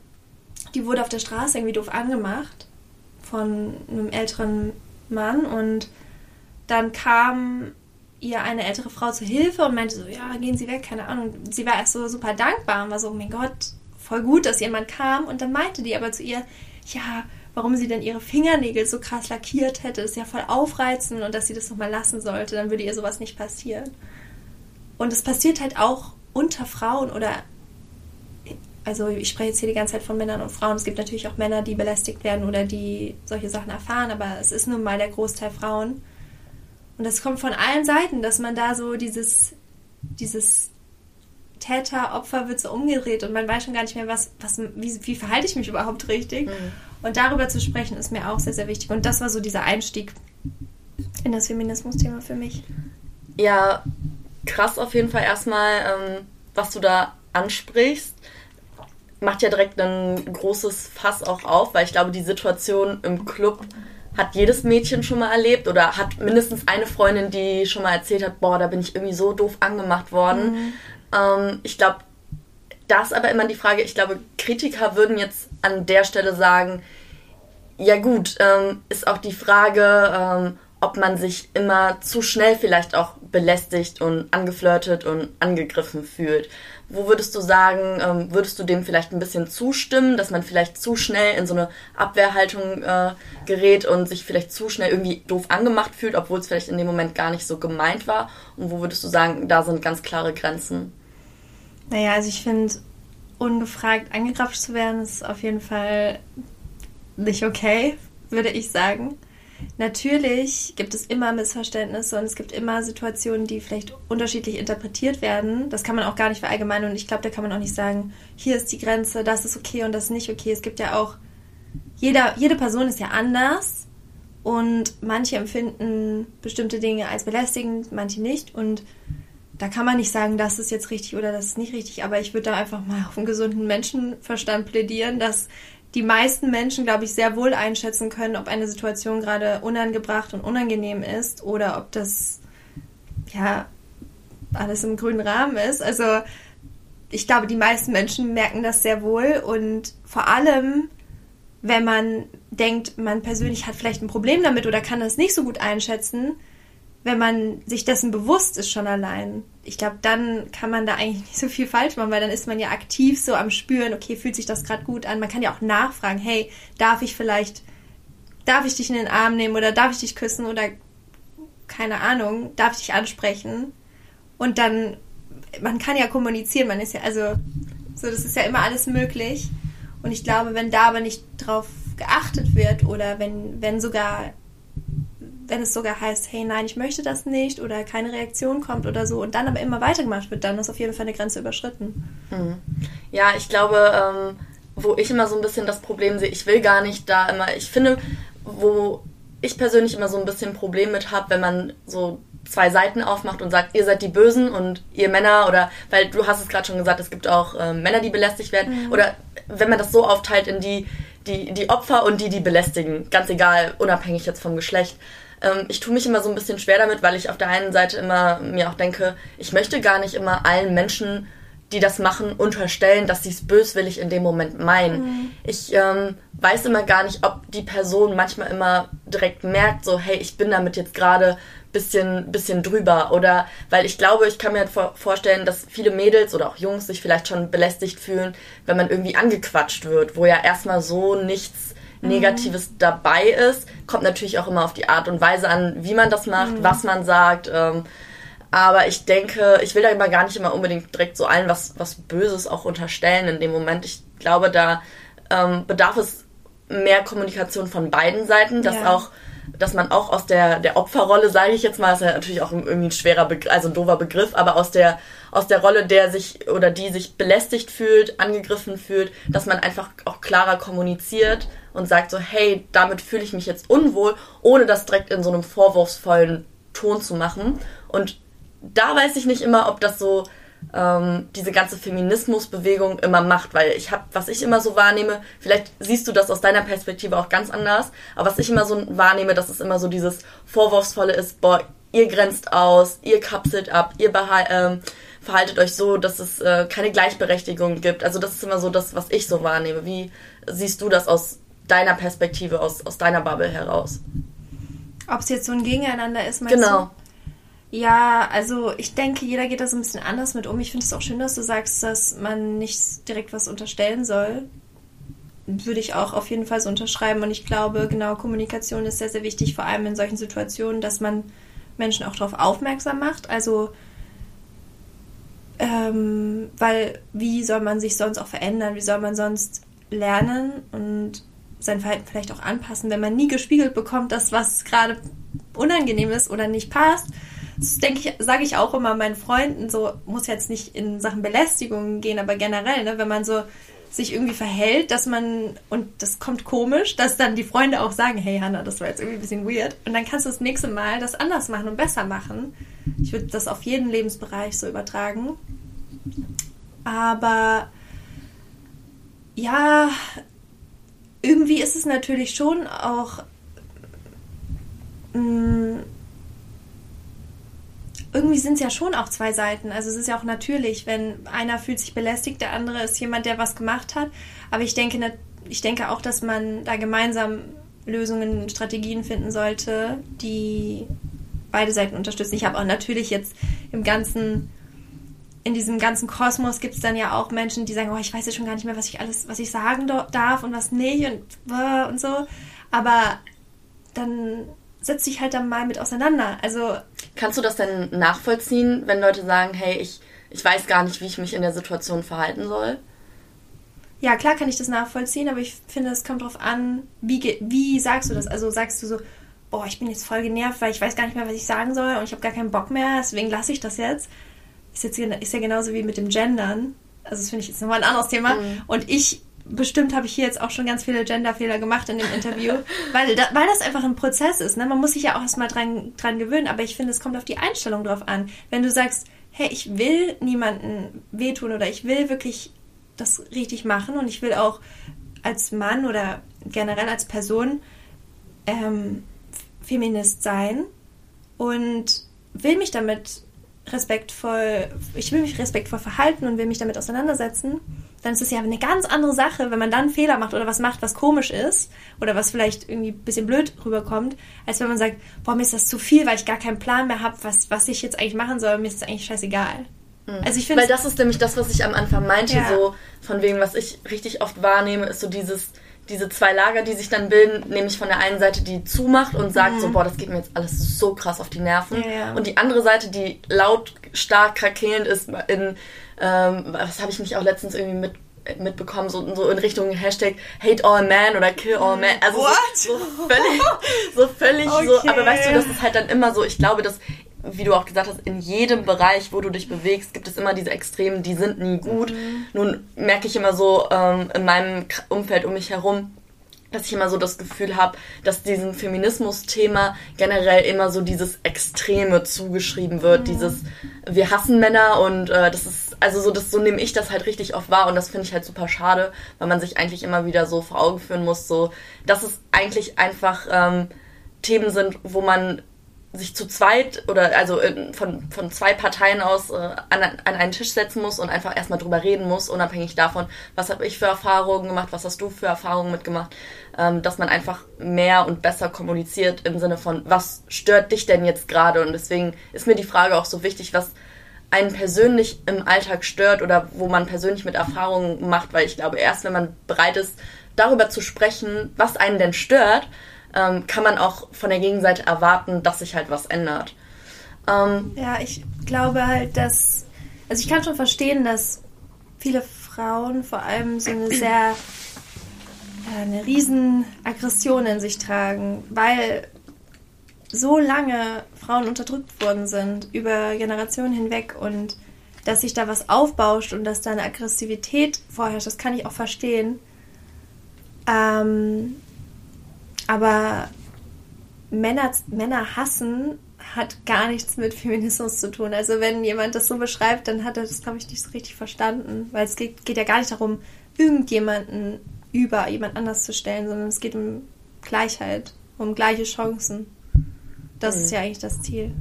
die wurde auf der Straße irgendwie doof angemacht von einem älteren Mann und dann kam ihr eine ältere Frau zur Hilfe und meinte so, ja, gehen Sie weg, keine Ahnung. Sie war erst so super dankbar und war so, oh mein Gott, voll gut, dass jemand kam. Und dann meinte die aber zu ihr, ja, warum sie denn ihre Fingernägel so krass lackiert hätte, ist ja voll aufreizend und dass sie das nochmal lassen sollte, dann würde ihr sowas nicht passieren. Und es passiert halt auch unter Frauen oder also ich spreche jetzt hier die ganze Zeit von Männern und Frauen. Es gibt natürlich auch Männer, die belästigt werden oder die solche Sachen erfahren, aber es ist nun mal der Großteil Frauen. Und das kommt von allen Seiten, dass man da so dieses, dieses Täter-Opfer wird so umgedreht und man weiß schon gar nicht mehr, was, was, wie, wie verhalte ich mich überhaupt richtig. Mhm. Und darüber zu sprechen, ist mir auch sehr, sehr wichtig. Und das war so dieser Einstieg in das Feminismus-Thema für mich. Ja, krass auf jeden Fall erstmal, ähm, was du da ansprichst macht ja direkt ein großes Fass auch auf, weil ich glaube, die Situation im Club hat jedes Mädchen schon mal erlebt oder hat mindestens eine Freundin, die schon mal erzählt hat, boah, da bin ich irgendwie so doof angemacht worden. Mhm. Ähm, ich glaube, da ist aber immer die Frage, ich glaube, Kritiker würden jetzt an der Stelle sagen, ja gut, ähm, ist auch die Frage, ähm, ob man sich immer zu schnell vielleicht auch belästigt und angeflirtet und angegriffen fühlt. Wo würdest du sagen, ähm, würdest du dem vielleicht ein bisschen zustimmen, dass man vielleicht zu schnell in so eine Abwehrhaltung äh, gerät und sich vielleicht zu schnell irgendwie doof angemacht fühlt, obwohl es vielleicht in dem Moment gar nicht so gemeint war? Und wo würdest du sagen, da sind ganz klare Grenzen? Naja, also ich finde, ungefragt angegrapscht zu werden, ist auf jeden Fall nicht okay, würde ich sagen. Natürlich gibt es immer Missverständnisse und es gibt immer Situationen, die vielleicht unterschiedlich interpretiert werden. Das kann man auch gar nicht verallgemeinern und ich glaube, da kann man auch nicht sagen, hier ist die Grenze, das ist okay und das ist nicht okay. Es gibt ja auch, jeder, jede Person ist ja anders und manche empfinden bestimmte Dinge als belästigend, manche nicht und da kann man nicht sagen, das ist jetzt richtig oder das ist nicht richtig, aber ich würde da einfach mal auf einen gesunden Menschenverstand plädieren, dass die meisten Menschen, glaube ich, sehr wohl einschätzen können, ob eine Situation gerade unangebracht und unangenehm ist oder ob das ja alles im grünen Rahmen ist. Also ich glaube, die meisten Menschen merken das sehr wohl und vor allem, wenn man denkt, man persönlich hat vielleicht ein Problem damit oder kann das nicht so gut einschätzen, wenn man sich dessen bewusst ist schon allein, ich glaube, dann kann man da eigentlich nicht so viel falsch machen, weil dann ist man ja aktiv so am Spüren, okay, fühlt sich das gerade gut an. Man kann ja auch nachfragen, hey, darf ich vielleicht, darf ich dich in den Arm nehmen oder darf ich dich küssen oder keine Ahnung, darf ich dich ansprechen? Und dann, man kann ja kommunizieren, man ist ja, also, so, das ist ja immer alles möglich. Und ich glaube, wenn da aber nicht drauf geachtet wird oder wenn, wenn sogar wenn es sogar heißt, hey nein, ich möchte das nicht oder keine Reaktion kommt oder so und dann aber immer weitergemacht wird, dann ist auf jeden Fall eine Grenze überschritten. Mhm. Ja, ich glaube, ähm, wo ich immer so ein bisschen das Problem sehe, ich will gar nicht da immer, ich finde, wo ich persönlich immer so ein bisschen Problem mit habe, wenn man so zwei Seiten aufmacht und sagt, ihr seid die Bösen und ihr Männer oder, weil du hast es gerade schon gesagt, es gibt auch äh, Männer, die belästigt werden mhm. oder wenn man das so aufteilt in die, die, die Opfer und die, die belästigen, ganz egal, unabhängig jetzt vom Geschlecht. Ähm, ich tue mich immer so ein bisschen schwer damit, weil ich auf der einen Seite immer mir auch denke, ich möchte gar nicht immer allen Menschen, die das machen, unterstellen, dass sie es böswillig in dem Moment meinen. Mhm. Ich ähm, weiß immer gar nicht, ob die Person manchmal immer direkt merkt, so, hey, ich bin damit jetzt gerade bisschen, bisschen drüber. Oder weil ich glaube, ich kann mir halt vorstellen, dass viele Mädels oder auch Jungs sich vielleicht schon belästigt fühlen, wenn man irgendwie angequatscht wird, wo ja erstmal so nichts Negatives mhm. dabei ist. Kommt natürlich auch immer auf die Art und Weise an, wie man das macht, mhm. was man sagt. Ähm, aber ich denke, ich will da immer gar nicht immer unbedingt direkt so allen was, was Böses auch unterstellen in dem Moment. Ich glaube, da ähm, bedarf es mehr Kommunikation von beiden Seiten, dass ja. auch dass man auch aus der, der Opferrolle, sage ich jetzt mal, ist ja natürlich auch irgendwie ein schwerer Begriff, also ein doofer Begriff, aber aus der, aus der Rolle, der sich oder die sich belästigt fühlt, angegriffen fühlt, dass man einfach auch klarer kommuniziert und sagt so, hey, damit fühle ich mich jetzt unwohl, ohne das direkt in so einem vorwurfsvollen Ton zu machen. Und da weiß ich nicht immer, ob das so ähm, diese ganze Feminismusbewegung immer macht, weil ich habe, was ich immer so wahrnehme, vielleicht siehst du das aus deiner Perspektive auch ganz anders, aber was ich immer so wahrnehme, dass es immer so dieses Vorwurfsvolle ist, boah, ihr grenzt aus, ihr kapselt ab, ihr ähm, verhaltet euch so, dass es äh, keine Gleichberechtigung gibt. Also das ist immer so das, was ich so wahrnehme. Wie siehst du das aus deiner Perspektive, aus, aus deiner Bubble heraus? Ob es jetzt so ein Gegeneinander ist, meinst genau. du? Ja, also ich denke, jeder geht da so ein bisschen anders mit um. Ich finde es auch schön, dass du sagst, dass man nicht direkt was unterstellen soll. Würde ich auch auf jeden Fall so unterschreiben. Und ich glaube, genau, Kommunikation ist sehr, sehr wichtig, vor allem in solchen Situationen, dass man Menschen auch darauf aufmerksam macht. Also, ähm, weil wie soll man sich sonst auch verändern? Wie soll man sonst lernen und sein Verhalten vielleicht auch anpassen, wenn man nie gespiegelt bekommt, dass was gerade unangenehm ist oder nicht passt? Das denke ich, sage ich auch immer meinen Freunden, so muss jetzt nicht in Sachen Belästigung gehen, aber generell, ne, wenn man so sich irgendwie verhält, dass man, und das kommt komisch, dass dann die Freunde auch sagen, hey Hanna, das war jetzt irgendwie ein bisschen weird. Und dann kannst du das nächste Mal das anders machen und besser machen. Ich würde das auf jeden Lebensbereich so übertragen. Aber ja, irgendwie ist es natürlich schon auch mh, mm, irgendwie sind es ja schon auch zwei Seiten. Also es ist ja auch natürlich, wenn einer fühlt sich belästigt, der andere ist jemand, der was gemacht hat. Aber ich denke, ich denke auch, dass man da gemeinsam Lösungen, Strategien finden sollte, die beide Seiten unterstützen. Ich habe auch natürlich jetzt im ganzen, in diesem ganzen Kosmos gibt es dann ja auch Menschen, die sagen, oh, ich weiß jetzt schon gar nicht mehr, was ich alles, was ich sagen darf und was nicht und, und so. Aber dann setz dich halt dann mal mit auseinander. Also Kannst du das denn nachvollziehen, wenn Leute sagen, hey, ich, ich weiß gar nicht, wie ich mich in der Situation verhalten soll? ja, klar kann ich das nachvollziehen, aber ich finde, es kommt darauf an, wie, wie sagst du das? Also sagst du so, boah, ich bin jetzt voll genervt, weil ich weiß gar nicht mehr, was ich sagen soll und ich habe gar keinen Bock mehr, deswegen lasse ich das jetzt. Ist, jetzt. ist ja genauso wie mit dem Gendern. Also das finde ich jetzt nochmal ein anderes Thema. Mhm. Und ich, bestimmt habe ich hier jetzt auch schon ganz viele Genderfehler gemacht in dem Interview, weil, da, weil das einfach ein Prozess ist. Ne? Man muss sich ja auch erstmal dran, dran gewöhnen, aber ich finde, es kommt auf die Einstellung drauf an. Wenn du sagst, hey, ich will niemanden wehtun oder ich will wirklich das richtig machen und ich will auch als Mann oder generell als Person ähm, Feminist sein und will mich damit respektvoll, ich will mich respektvoll verhalten und will mich damit auseinandersetzen, dann ist es ja eine ganz andere Sache, wenn man dann Fehler macht oder was macht, was komisch ist oder was vielleicht irgendwie ein bisschen blöd rüberkommt, als wenn man sagt, boah, mir ist das zu viel, weil ich gar keinen Plan mehr habe, was, was ich jetzt eigentlich machen soll, mir ist das eigentlich scheißegal. Mhm. Also ich finde. Weil das ist nämlich das, was ich am Anfang meinte, ja. so von wegen, was ich richtig oft wahrnehme, ist so dieses, diese zwei Lager, die sich dann bilden, nämlich von der einen Seite, die zumacht und sagt mhm. so, boah, das geht mir jetzt alles so krass auf die Nerven. Ja, ja. Und die andere Seite, die laut, stark krakelnd ist in, ähm, was habe ich mich auch letztens irgendwie mit mitbekommen, so, so in Richtung Hashtag Hate All Men oder Kill All Men. Also What? So, so völlig, so völlig okay. so. Aber weißt du, das ist halt dann immer so, ich glaube, dass wie du auch gesagt hast, in jedem Bereich, wo du dich bewegst, gibt es immer diese Extremen, die sind nie gut. Mhm. Nun merke ich immer so ähm, in meinem Umfeld um mich herum, dass ich immer so das Gefühl habe, dass diesem Feminismus-Thema generell immer so dieses Extreme zugeschrieben wird, mhm. dieses wir hassen Männer und äh, das ist also so das so nehme ich das halt richtig oft wahr und das finde ich halt super schade, weil man sich eigentlich immer wieder so vor Augen führen muss, so dass es eigentlich einfach ähm, Themen sind, wo man sich zu zweit oder also äh, von, von zwei Parteien aus äh, an, an einen Tisch setzen muss und einfach erstmal drüber reden muss, unabhängig davon, was habe ich für Erfahrungen gemacht, was hast du für Erfahrungen mitgemacht, ähm, dass man einfach mehr und besser kommuniziert im Sinne von, was stört dich denn jetzt gerade? Und deswegen ist mir die Frage auch so wichtig, was einen persönlich im Alltag stört oder wo man persönlich mit Erfahrungen macht, weil ich glaube, erst wenn man bereit ist, darüber zu sprechen, was einen denn stört, ähm, kann man auch von der Gegenseite erwarten, dass sich halt was ändert. Ähm, ja, ich glaube halt, dass. Also ich kann schon verstehen, dass viele Frauen vor allem so eine sehr. eine riesen Aggression in sich tragen, weil so lange Frauen unterdrückt worden sind über Generationen hinweg und dass sich da was aufbauscht und dass da eine Aggressivität vorherrscht, das kann ich auch verstehen. Ähm, aber Männer, Männer hassen hat gar nichts mit Feminismus zu tun. Also wenn jemand das so beschreibt, dann hat er das, glaube ich, nicht so richtig verstanden. Weil es geht, geht ja gar nicht darum, irgendjemanden über jemand anders zu stellen, sondern es geht um Gleichheit, um gleiche Chancen. Das mhm. ist ja eigentlich das Ziel.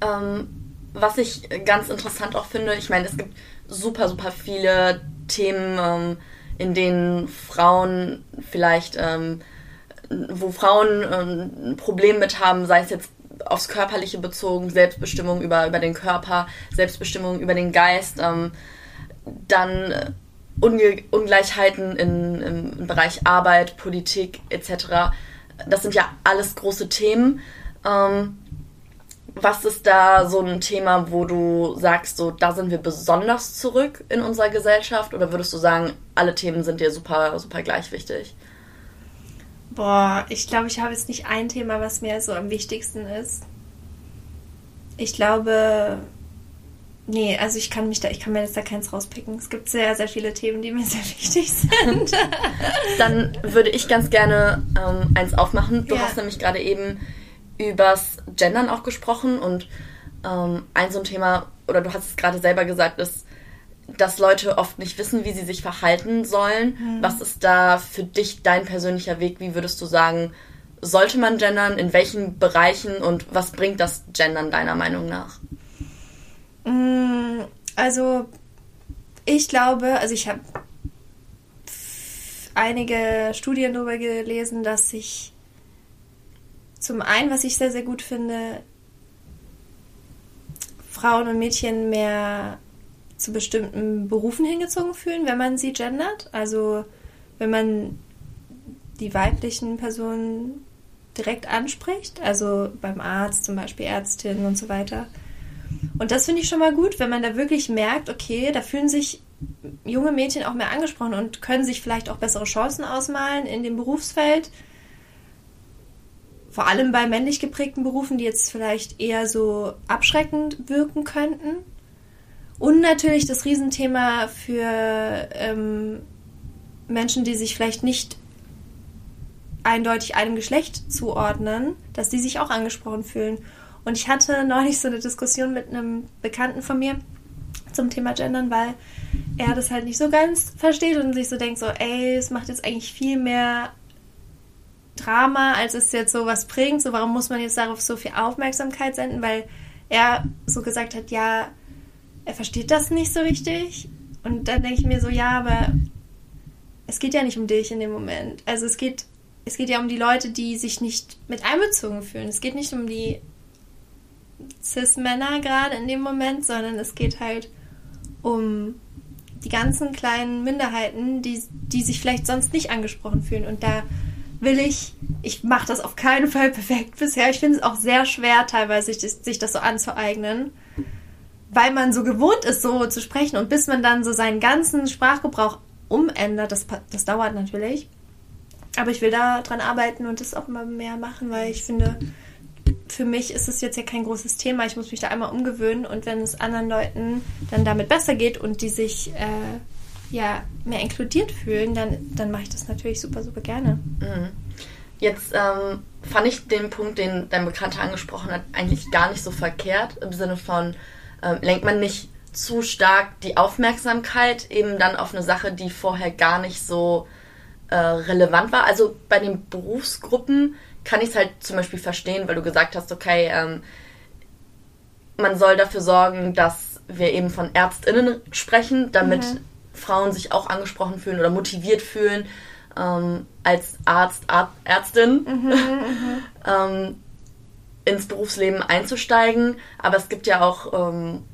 Ähm, was ich ganz interessant auch finde, ich meine, es gibt super, super viele Themen, ähm, in denen Frauen vielleicht ähm, wo Frauen ähm, ein Problem mit haben, sei es jetzt aufs Körperliche bezogen, Selbstbestimmung über, über den Körper, Selbstbestimmung über den Geist, ähm, dann äh, Unge Ungleichheiten in, im, Bereich Arbeit, Politik etc. Das sind ja alles große Themen. Ähm, was ist da so ein Thema, wo du sagst, so da sind wir besonders zurück in unserer Gesellschaft? Oder würdest du sagen, alle Themen sind dir super, super gleich wichtig? Boah, ich glaube, ich habe jetzt nicht ein Thema, was mir so am wichtigsten ist. Ich glaube, nee, also ich kann mich da, ich kann mir jetzt da keins rauspicken. Es gibt sehr, sehr viele Themen, die mir sehr wichtig sind. Dann würde ich ganz gerne ähm, eins aufmachen. Du ja. hast nämlich gerade eben übers Gendern auch gesprochen und ähm, ein so ein Thema, oder du hast es gerade selber gesagt, ist dass Leute oft nicht wissen, wie sie sich verhalten sollen. Mhm. Was ist da für dich dein persönlicher Weg? Wie würdest du sagen, sollte man gendern? In welchen Bereichen? Und was bringt das Gendern deiner Meinung nach? Mm, also, ich glaube, also ich habe einige Studien darüber gelesen, dass sich zum einen, was ich sehr, sehr gut finde, Frauen und Mädchen mehr zu bestimmten Berufen hingezogen fühlen, wenn man sie gendert. Also wenn man die weiblichen Personen direkt anspricht, also beim Arzt zum Beispiel, Ärztin und so weiter. Und das finde ich schon mal gut, wenn man da wirklich merkt, okay, da fühlen sich junge Mädchen auch mehr angesprochen und können sich vielleicht auch bessere Chancen ausmalen in dem Berufsfeld. Vor allem bei männlich geprägten Berufen, die jetzt vielleicht eher so abschreckend wirken könnten. Und natürlich das Riesenthema für ähm, Menschen, die sich vielleicht nicht eindeutig einem Geschlecht zuordnen, dass die sich auch angesprochen fühlen. Und ich hatte neulich so eine Diskussion mit einem Bekannten von mir zum Thema Gendern, weil er das halt nicht so ganz versteht und sich so denkt, so, ey, es macht jetzt eigentlich viel mehr Drama, als es jetzt so was bringt. So, warum muss man jetzt darauf so viel Aufmerksamkeit senden? Weil er so gesagt hat, ja, er versteht das nicht so richtig. Und dann denke ich mir so, ja, aber es geht ja nicht um dich in dem Moment. Also es geht, es geht ja um die Leute, die sich nicht mit einbezogen fühlen. Es geht nicht um die Cis-Männer gerade in dem Moment, sondern es geht halt um die ganzen kleinen Minderheiten, die, die sich vielleicht sonst nicht angesprochen fühlen. Und da will ich, ich mache das auf keinen Fall perfekt bisher. Ich finde es auch sehr schwer, teilweise sich, sich das so anzueignen, weil man so gewohnt ist, so zu sprechen. Und bis man dann so seinen ganzen Sprachgebrauch umändert, das, das dauert natürlich. Aber ich will da dran arbeiten und das auch immer mehr machen, weil ich finde, für mich ist es jetzt ja kein großes Thema. Ich muss mich da einmal umgewöhnen und wenn es anderen Leuten dann damit besser geht und die sich äh, ja mehr inkludiert fühlen, dann, dann mache ich das natürlich super, super gerne. Mhm. Jetzt ähm, fand ich den Punkt, den dein Bekannter angesprochen hat, eigentlich gar nicht so verkehrt. Im Sinne von, ähm, lenkt man nicht zu stark die Aufmerksamkeit eben dann auf eine Sache, die vorher gar nicht so äh, relevant war. Also bei den Berufsgruppen kann ich es halt zum Beispiel verstehen, weil du gesagt hast, okay, ähm, man soll dafür sorgen, dass wir eben von ÄrztInnen sprechen, damit mhm. Frauen sich auch angesprochen fühlen oder motiviert fühlen, ähm, als Arzt, Ar Ärztin mhm, mhm. ähm, ins Berufsleben einzusteigen. Aber es gibt ja auch ähm,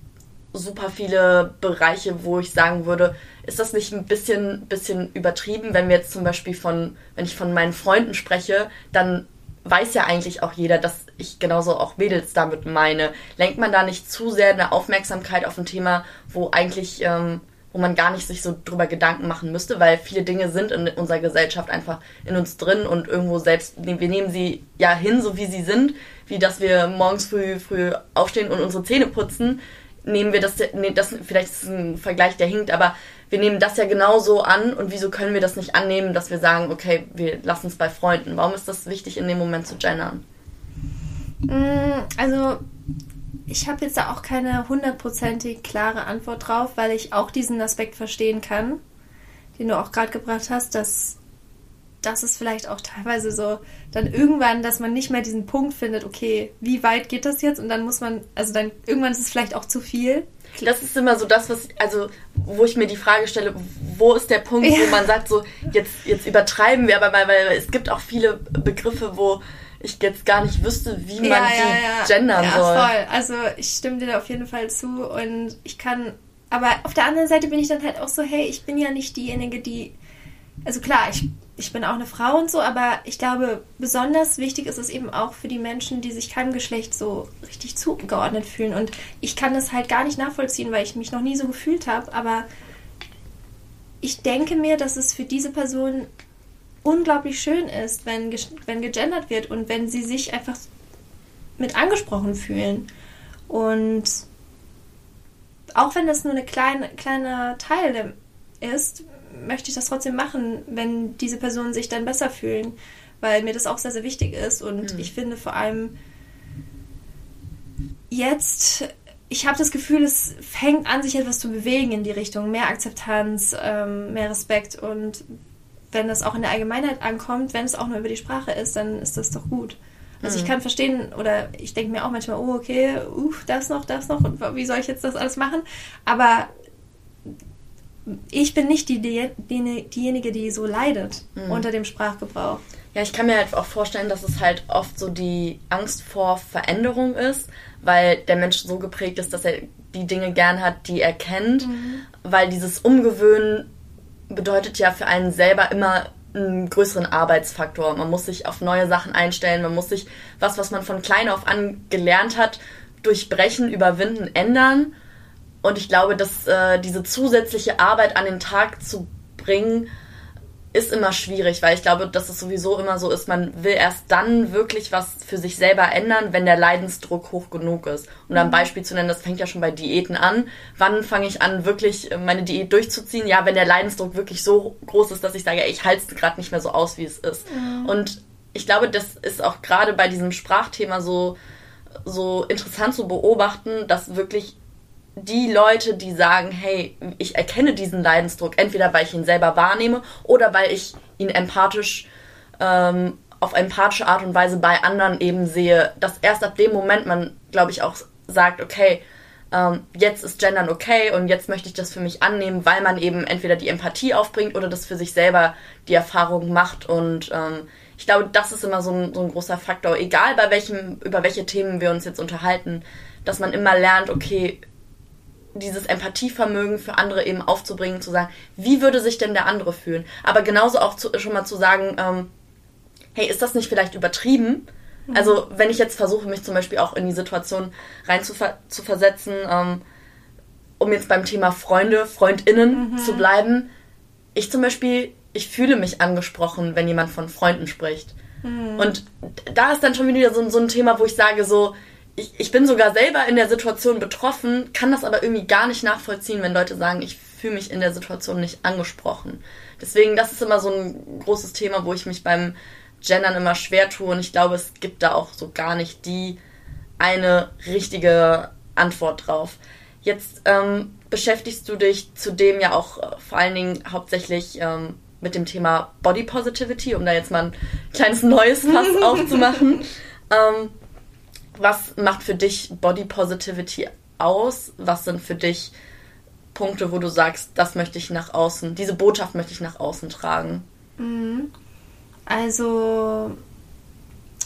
super viele Bereiche, wo ich sagen würde, ist das nicht ein bisschen, bisschen übertrieben, wenn wir jetzt zum Beispiel von, wenn ich von meinen Freunden spreche, dann weiß ja eigentlich auch jeder, dass ich genauso auch Mädels damit meine. Lenkt man da nicht zu sehr eine Aufmerksamkeit auf ein Thema, wo eigentlich, ähm, wo man gar nicht sich so drüber Gedanken machen müsste, weil viele Dinge sind in unserer Gesellschaft einfach in uns drin und irgendwo selbst, wir nehmen sie ja hin, so wie sie sind, wie dass wir morgens früh, früh aufstehen und unsere Zähne putzen, nehmen wir das, nee, das vielleicht ist ein Vergleich, der hinkt, aber wir nehmen das ja genauso an und wieso können wir das nicht annehmen, dass wir sagen, okay, wir lassen es bei Freunden. Warum ist das wichtig, in dem Moment zu gendern? Mm, also, ich habe jetzt da auch keine hundertprozentig klare Antwort drauf, weil ich auch diesen Aspekt verstehen kann, den du auch gerade gebracht hast, dass das ist vielleicht auch teilweise so, dann irgendwann, dass man nicht mehr diesen Punkt findet, okay, wie weit geht das jetzt? Und dann muss man, also dann irgendwann ist es vielleicht auch zu viel. Das ist immer so das, was, also, wo ich mir die Frage stelle, wo ist der Punkt, ja. wo man sagt, so, jetzt, jetzt übertreiben wir aber mal, weil es gibt auch viele Begriffe, wo ich jetzt gar nicht wüsste, wie man ja, die ja, gendern soll. Ja, voll. Also, ich stimme dir da auf jeden Fall zu und ich kann, aber auf der anderen Seite bin ich dann halt auch so, hey, ich bin ja nicht diejenige, die, also klar, ich ich bin auch eine Frau und so, aber ich glaube, besonders wichtig ist es eben auch für die Menschen, die sich keinem Geschlecht so richtig zugeordnet fühlen. Und ich kann das halt gar nicht nachvollziehen, weil ich mich noch nie so gefühlt habe. Aber ich denke mir, dass es für diese Person unglaublich schön ist, wenn, wenn gegendert wird und wenn sie sich einfach mit angesprochen fühlen. Und auch wenn das nur ein kleine, kleiner Teil ist, möchte ich das trotzdem machen, wenn diese Personen sich dann besser fühlen, weil mir das auch sehr, sehr wichtig ist. Und mhm. ich finde vor allem jetzt, ich habe das Gefühl, es fängt an, sich etwas zu bewegen in die Richtung. Mehr Akzeptanz, ähm, mehr Respekt und wenn das auch in der Allgemeinheit ankommt, wenn es auch nur über die Sprache ist, dann ist das doch gut. Also ich mhm. kann verstehen oder ich denke mir auch manchmal, oh okay, uh, das noch, das noch und wie soll ich jetzt das alles machen? Aber ich bin nicht die, die, diejenige, die so leidet mhm. unter dem Sprachgebrauch. Ja, ich kann mir halt auch vorstellen, dass es halt oft so die Angst vor Veränderung ist, weil der Mensch so geprägt ist, dass er die Dinge gern hat, die er kennt, mhm. weil dieses Umgewöhnen bedeutet ja für einen selber immer einen größeren Arbeitsfaktor. Man muss sich auf neue Sachen einstellen, man muss sich was, was man von klein auf an gelernt hat, durchbrechen, überwinden, ändern. und ich glaube, dass äh, diese zusätzliche Arbeit an den Tag zu bringen, ist immer schwierig, weil ich glaube, dass es sowieso immer so ist, man will erst dann wirklich was für sich selber ändern, wenn der Leidensdruck hoch genug ist. Um ein mhm. Beispiel zu nennen, das fängt ja schon bei Diäten an. Wann fange ich an, wirklich meine Diät durchzuziehen? Ja, wenn der Leidensdruck wirklich so groß ist, dass ich sage, ich halte es gerade nicht mehr so aus, wie es ist. Mhm. Und ich glaube, das ist auch gerade bei diesem Sprachthema so, so interessant zu beobachten, dass wirklich die Leute, die sagen, hey, ich erkenne diesen Leidensdruck, entweder weil ich ihn selber wahrnehme oder weil ich ihn empathisch ähm, auf empathische Art und Weise bei anderen eben sehe, dass erst ab dem Moment man, glaube ich, auch sagt, okay, ähm, jetzt ist Gendern okay und jetzt möchte ich das für mich annehmen, weil man eben entweder die Empathie aufbringt oder das für sich selber die Erfahrung macht. Und ähm, ich glaube, das ist immer so ein, so ein großer Faktor, egal bei welchem, über welche Themen wir uns jetzt unterhalten, dass man immer lernt, okay, dieses Empathievermögen für andere eben aufzubringen, zu sagen, wie würde sich denn der andere fühlen? Aber genauso auch zu, schon mal zu sagen, ähm, hey, ist das nicht vielleicht übertrieben? Mhm. Also wenn ich jetzt versuche, mich zum Beispiel auch in die Situation rein zu, ver zu versetzen, ähm, um jetzt beim Thema Freunde, Freundinnen mhm. zu bleiben, ich zum Beispiel, ich fühle mich angesprochen, wenn jemand von Freunden spricht. Mhm. Und da ist dann schon wieder so, so ein Thema, wo ich sage so, ich, ich bin sogar selber in der Situation betroffen, kann das aber irgendwie gar nicht nachvollziehen, wenn Leute sagen, ich fühle mich in der Situation nicht angesprochen. Deswegen, das ist immer so ein großes Thema, wo ich mich beim Gendern immer schwer tue und ich glaube, es gibt da auch so gar nicht die eine richtige Antwort drauf. Jetzt ähm, beschäftigst du dich zudem ja auch äh, vor allen Dingen hauptsächlich ähm, mit dem Thema Body Positivity, um da jetzt mal ein kleines neues Fass aufzumachen. Ähm, was macht für dich Body Positivity aus? Was sind für dich Punkte, wo du sagst, das möchte ich nach außen, diese Botschaft möchte ich nach außen tragen? Mhm. Also,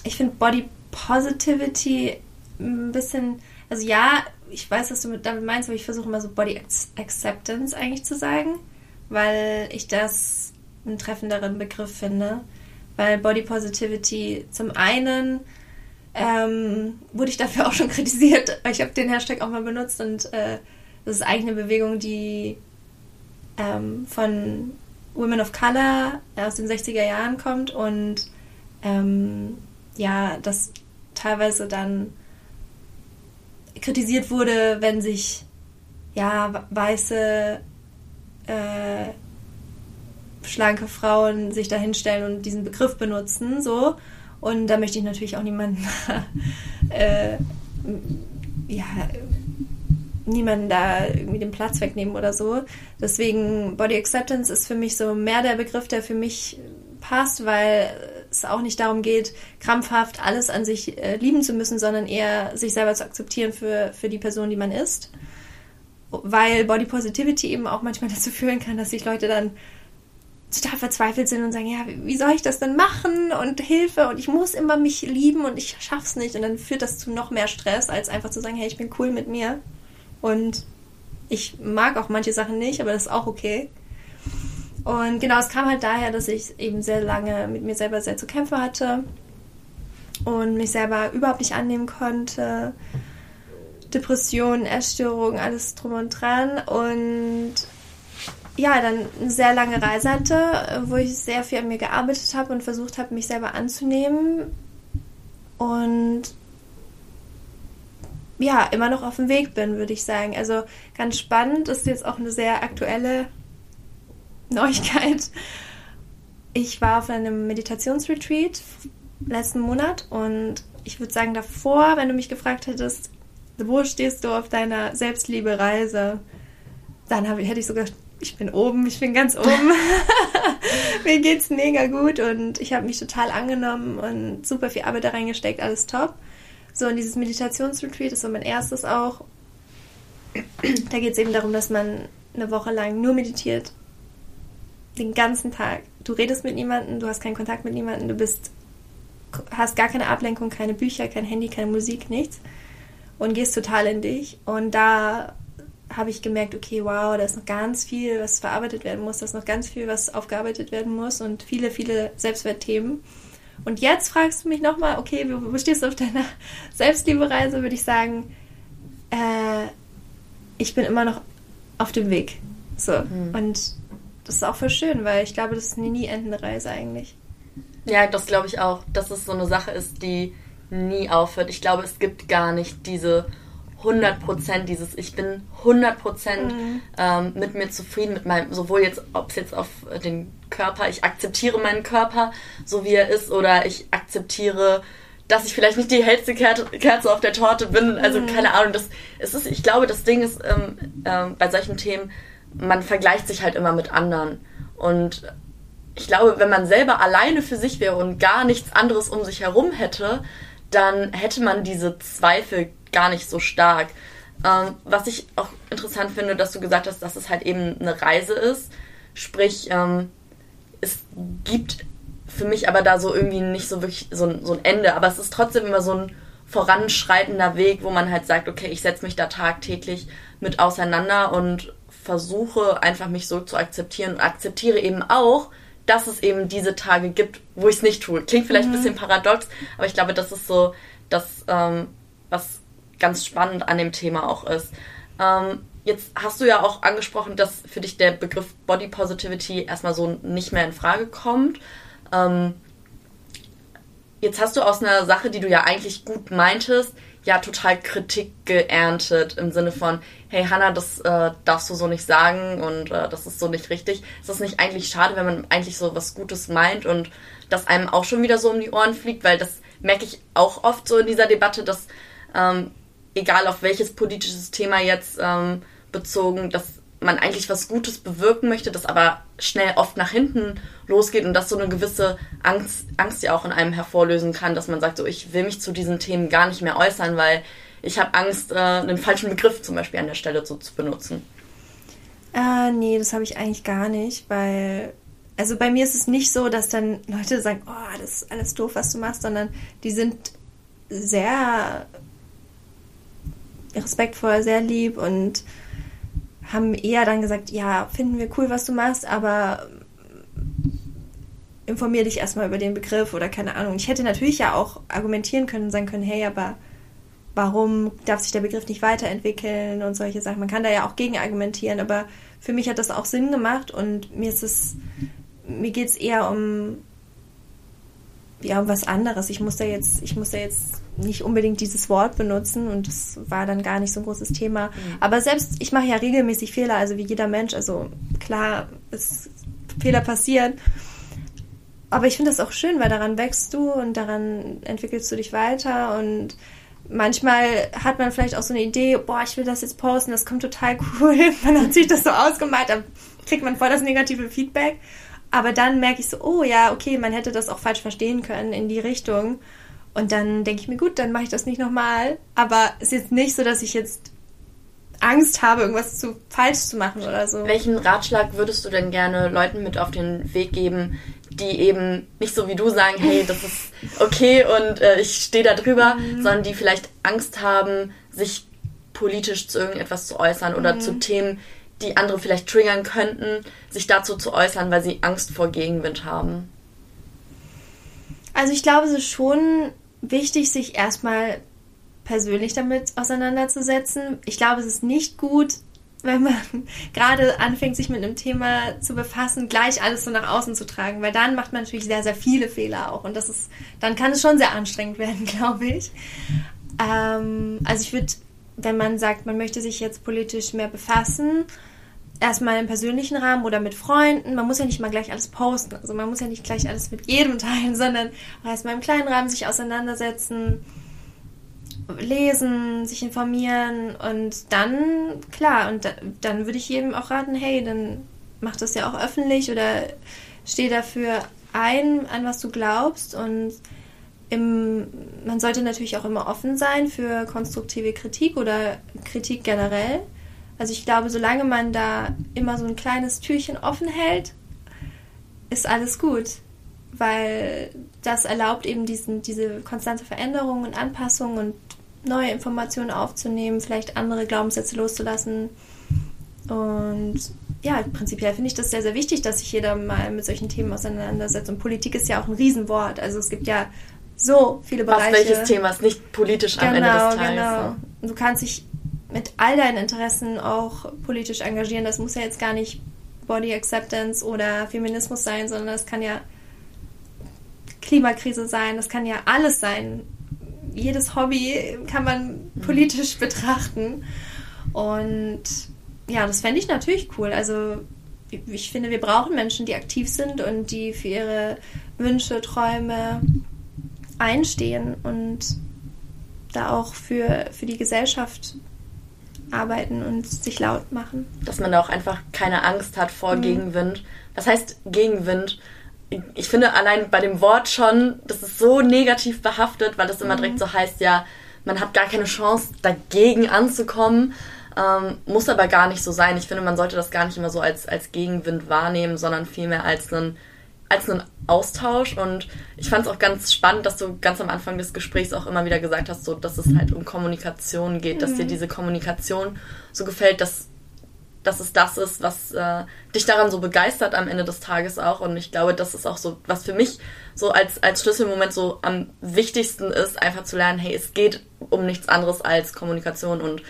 ich finde Body Positivity ein bisschen, also ja, ich weiß, was du damit meinst, aber ich versuche immer so Body Acceptance eigentlich zu sagen, weil ich das einen treffenderen Begriff finde. Weil Body Positivity zum einen ähm, wurde ich dafür auch schon kritisiert. Ich habe den Hashtag auch mal benutzt und äh, das ist eigentlich eine Bewegung, die ähm, von Women of Color aus den 60er Jahren kommt und ähm, ja, das teilweise dann kritisiert wurde, wenn sich ja weiße äh, schlanke Frauen sich da hinstellen und diesen Begriff benutzen, so. Und da möchte ich natürlich auch niemanden, äh, ja, niemanden da irgendwie den Platz wegnehmen oder so. Deswegen Body Acceptance ist für mich so mehr der Begriff, der für mich passt, weil es auch nicht darum geht, krampfhaft alles an sich äh, lieben zu müssen, sondern eher sich selber zu akzeptieren für, für die Person, die man ist. Weil Body Positivity eben auch manchmal dazu führen kann, dass sich Leute dann total verzweifelt sind und sagen, ja, wie soll ich das denn machen und Hilfe und ich muss immer mich lieben und ich schaff's nicht und dann führt das zu noch mehr Stress, als einfach zu sagen, hey, ich bin cool mit mir und ich mag auch manche Sachen nicht, aber das ist auch okay. Und genau, es kam halt daher, dass ich eben sehr lange mit mir selber sehr zu kämpfen hatte und mich selber überhaupt nicht annehmen konnte. Depressionen, Essstörungen, alles drum und dran und ja, dann eine sehr lange Reise hatte, wo ich sehr viel an mir gearbeitet habe und versucht habe, mich selber anzunehmen. Und ja, immer noch auf dem Weg bin, würde ich sagen. Also ganz spannend, ist jetzt auch eine sehr aktuelle Neuigkeit. Ich war auf einem Meditationsretreat letzten Monat und ich würde sagen, davor, wenn du mich gefragt hättest, wo stehst du auf deiner Selbstliebe-Reise, dann hab, hätte ich sogar ich bin oben, ich bin ganz oben. Mir geht's mega gut und ich habe mich total angenommen und super viel Arbeit da reingesteckt, alles top. So, und dieses Meditationsretreat ist so mein erstes auch. Da geht es eben darum, dass man eine Woche lang nur meditiert. Den ganzen Tag. Du redest mit niemandem, du hast keinen Kontakt mit niemandem, du bist, hast gar keine Ablenkung, keine Bücher, kein Handy, keine Musik, nichts. Und gehst total in dich. Und da habe ich gemerkt, okay, wow, da ist noch ganz viel, was verarbeitet werden muss, da ist noch ganz viel, was aufgearbeitet werden muss und viele, viele Selbstwertthemen. Und jetzt fragst du mich nochmal, okay, wo, wo stehst du auf deiner Selbstliebereise, würde ich sagen, äh, ich bin immer noch auf dem Weg. So. Mhm. Und das ist auch voll schön, weil ich glaube, das ist eine nie endende Reise eigentlich. Ja, das glaube ich auch, dass es so eine Sache ist, die nie aufhört. Ich glaube, es gibt gar nicht diese 100% dieses, ich bin 100% mhm. ähm, mit mir zufrieden, mit meinem, sowohl jetzt, ob es jetzt auf den Körper, ich akzeptiere meinen Körper, so wie er ist, oder ich akzeptiere, dass ich vielleicht nicht die hellste Kerze auf der Torte bin. Also mhm. keine Ahnung, das, es ist, ich glaube, das Ding ist ähm, ähm, bei solchen Themen, man vergleicht sich halt immer mit anderen. Und ich glaube, wenn man selber alleine für sich wäre und gar nichts anderes um sich herum hätte, dann hätte man diese Zweifel gar nicht so stark. Ähm, was ich auch interessant finde, dass du gesagt hast, dass es halt eben eine Reise ist. Sprich, ähm, es gibt für mich aber da so irgendwie nicht so wirklich so ein, so ein Ende. Aber es ist trotzdem immer so ein voranschreitender Weg, wo man halt sagt, okay, ich setze mich da tagtäglich mit auseinander und versuche einfach mich so zu akzeptieren und akzeptiere eben auch, dass es eben diese Tage gibt, wo ich es nicht tue. Klingt vielleicht mhm. ein bisschen paradox, aber ich glaube, das ist so das, ähm, was ganz spannend an dem Thema auch ist. Ähm, jetzt hast du ja auch angesprochen, dass für dich der Begriff Body Positivity erstmal so nicht mehr in Frage kommt. Ähm, jetzt hast du aus einer Sache, die du ja eigentlich gut meintest, ja total Kritik geerntet im Sinne von, hey Hannah, das äh, darfst du so nicht sagen und äh, das ist so nicht richtig. Ist das nicht eigentlich schade, wenn man eigentlich so was Gutes meint und das einem auch schon wieder so um die Ohren fliegt, weil das merke ich auch oft so in dieser Debatte, dass ähm, egal auf welches politisches Thema jetzt ähm, bezogen, dass man eigentlich was Gutes bewirken möchte, das aber schnell oft nach hinten losgeht und das so eine gewisse Angst, Angst ja auch in einem hervorlösen kann, dass man sagt, so ich will mich zu diesen Themen gar nicht mehr äußern, weil ich habe Angst, äh, einen falschen Begriff zum Beispiel an der Stelle so zu benutzen. Äh, nee, das habe ich eigentlich gar nicht, weil also bei mir ist es nicht so, dass dann Leute sagen, oh, das ist alles doof, was du machst, sondern die sind sehr respektvoll, sehr lieb und haben eher dann gesagt, ja, finden wir cool, was du machst, aber informier dich erstmal über den Begriff oder keine Ahnung. Ich hätte natürlich ja auch argumentieren können und sagen können, hey, aber warum darf sich der Begriff nicht weiterentwickeln und solche Sachen. Man kann da ja auch gegen argumentieren, aber für mich hat das auch Sinn gemacht und mir ist es, mir geht es eher um ja, was anderes. Ich muss da jetzt, ich muss da jetzt nicht unbedingt dieses Wort benutzen und das war dann gar nicht so ein großes Thema. Mhm. Aber selbst, ich mache ja regelmäßig Fehler, also wie jeder Mensch, also klar, es, Fehler passieren. Aber ich finde das auch schön, weil daran wächst du und daran entwickelst du dich weiter und manchmal hat man vielleicht auch so eine Idee, boah, ich will das jetzt posten, das kommt total cool. man hat sich das so ausgemalt, dann kriegt man voll das negative Feedback. Aber dann merke ich so, oh ja, okay, man hätte das auch falsch verstehen können in die Richtung. Und dann denke ich mir, gut, dann mache ich das nicht nochmal. Aber es ist jetzt nicht so, dass ich jetzt Angst habe, irgendwas zu falsch zu machen oder so. Welchen Ratschlag würdest du denn gerne Leuten mit auf den Weg geben, die eben nicht so wie du sagen, hey, das ist okay und äh, ich stehe da drüber, mhm. sondern die vielleicht Angst haben, sich politisch zu irgendetwas zu äußern oder mhm. zu Themen, die andere vielleicht triggern könnten, sich dazu zu äußern, weil sie Angst vor Gegenwind haben? Also ich glaube, es ist schon wichtig, sich erstmal persönlich damit auseinanderzusetzen. Ich glaube, es ist nicht gut, wenn man gerade anfängt, sich mit einem Thema zu befassen, gleich alles so nach außen zu tragen, weil dann macht man natürlich sehr, sehr viele Fehler auch und das ist, dann kann es schon sehr anstrengend werden, glaube ich. Ähm, also ich würde, wenn man sagt, man möchte sich jetzt politisch mehr befassen, erstmal im persönlichen Rahmen oder mit Freunden. Man muss ja nicht mal gleich alles posten. Also man muss ja nicht gleich alles mit jedem teilen, sondern erstmal im kleinen Rahmen sich auseinandersetzen, lesen, sich informieren und dann, klar, und da, dann würde ich jedem auch raten, hey, dann mach das ja auch öffentlich oder steh dafür ein, an was du glaubst und im, man sollte natürlich auch immer offen sein für konstruktive Kritik oder Kritik generell. Also ich glaube, solange man da immer so ein kleines Türchen offen hält, ist alles gut. Weil das erlaubt eben diesen, diese konstante Veränderung und Anpassung und neue Informationen aufzunehmen, vielleicht andere Glaubenssätze loszulassen. Und ja, prinzipiell finde ich das sehr, sehr wichtig, dass sich jeder mal mit solchen Themen auseinandersetzt. Und Politik ist ja auch ein Riesenwort. Also es gibt ja so viele Bereiche. Auf welches Thema ist nicht politisch am genau, Ende des Tages. Genau, genau. Du kannst dich mit all deinen Interessen auch politisch engagieren. Das muss ja jetzt gar nicht Body Acceptance oder Feminismus sein, sondern das kann ja Klimakrise sein, das kann ja alles sein. Jedes Hobby kann man mhm. politisch betrachten. Und ja, das fände ich natürlich cool. Also ich finde, wir brauchen Menschen, die aktiv sind und die für ihre Wünsche, Träume einstehen und da auch für, für die Gesellschaft arbeiten und sich laut machen. Dass man da auch einfach keine Angst hat vor mhm. Gegenwind. Was heißt Gegenwind? Ich finde allein bei dem Wort schon, das ist so negativ behaftet, weil das immer mhm. direkt so heißt, ja, man hat gar keine Chance, dagegen anzukommen. Ähm, muss aber gar nicht so sein. Ich finde, man sollte das gar nicht immer so als, als Gegenwind wahrnehmen, sondern vielmehr als einen, als einen Austausch. Und ich fand es auch ganz spannend, dass du ganz am Anfang des Gesprächs auch immer wieder gesagt hast, so, dass es halt um Kommunikation geht, mhm. dass dir mhm. diese Kommunikation so gefällt, dass, dass es das ist, was äh, dich daran so begeistert am Ende des Tages auch. Und ich glaube, das ist auch so, was für mich so als, als Schlüsselmoment so am wichtigsten ist, einfach zu lernen, hey, es geht um nichts anderes als Kommunikation und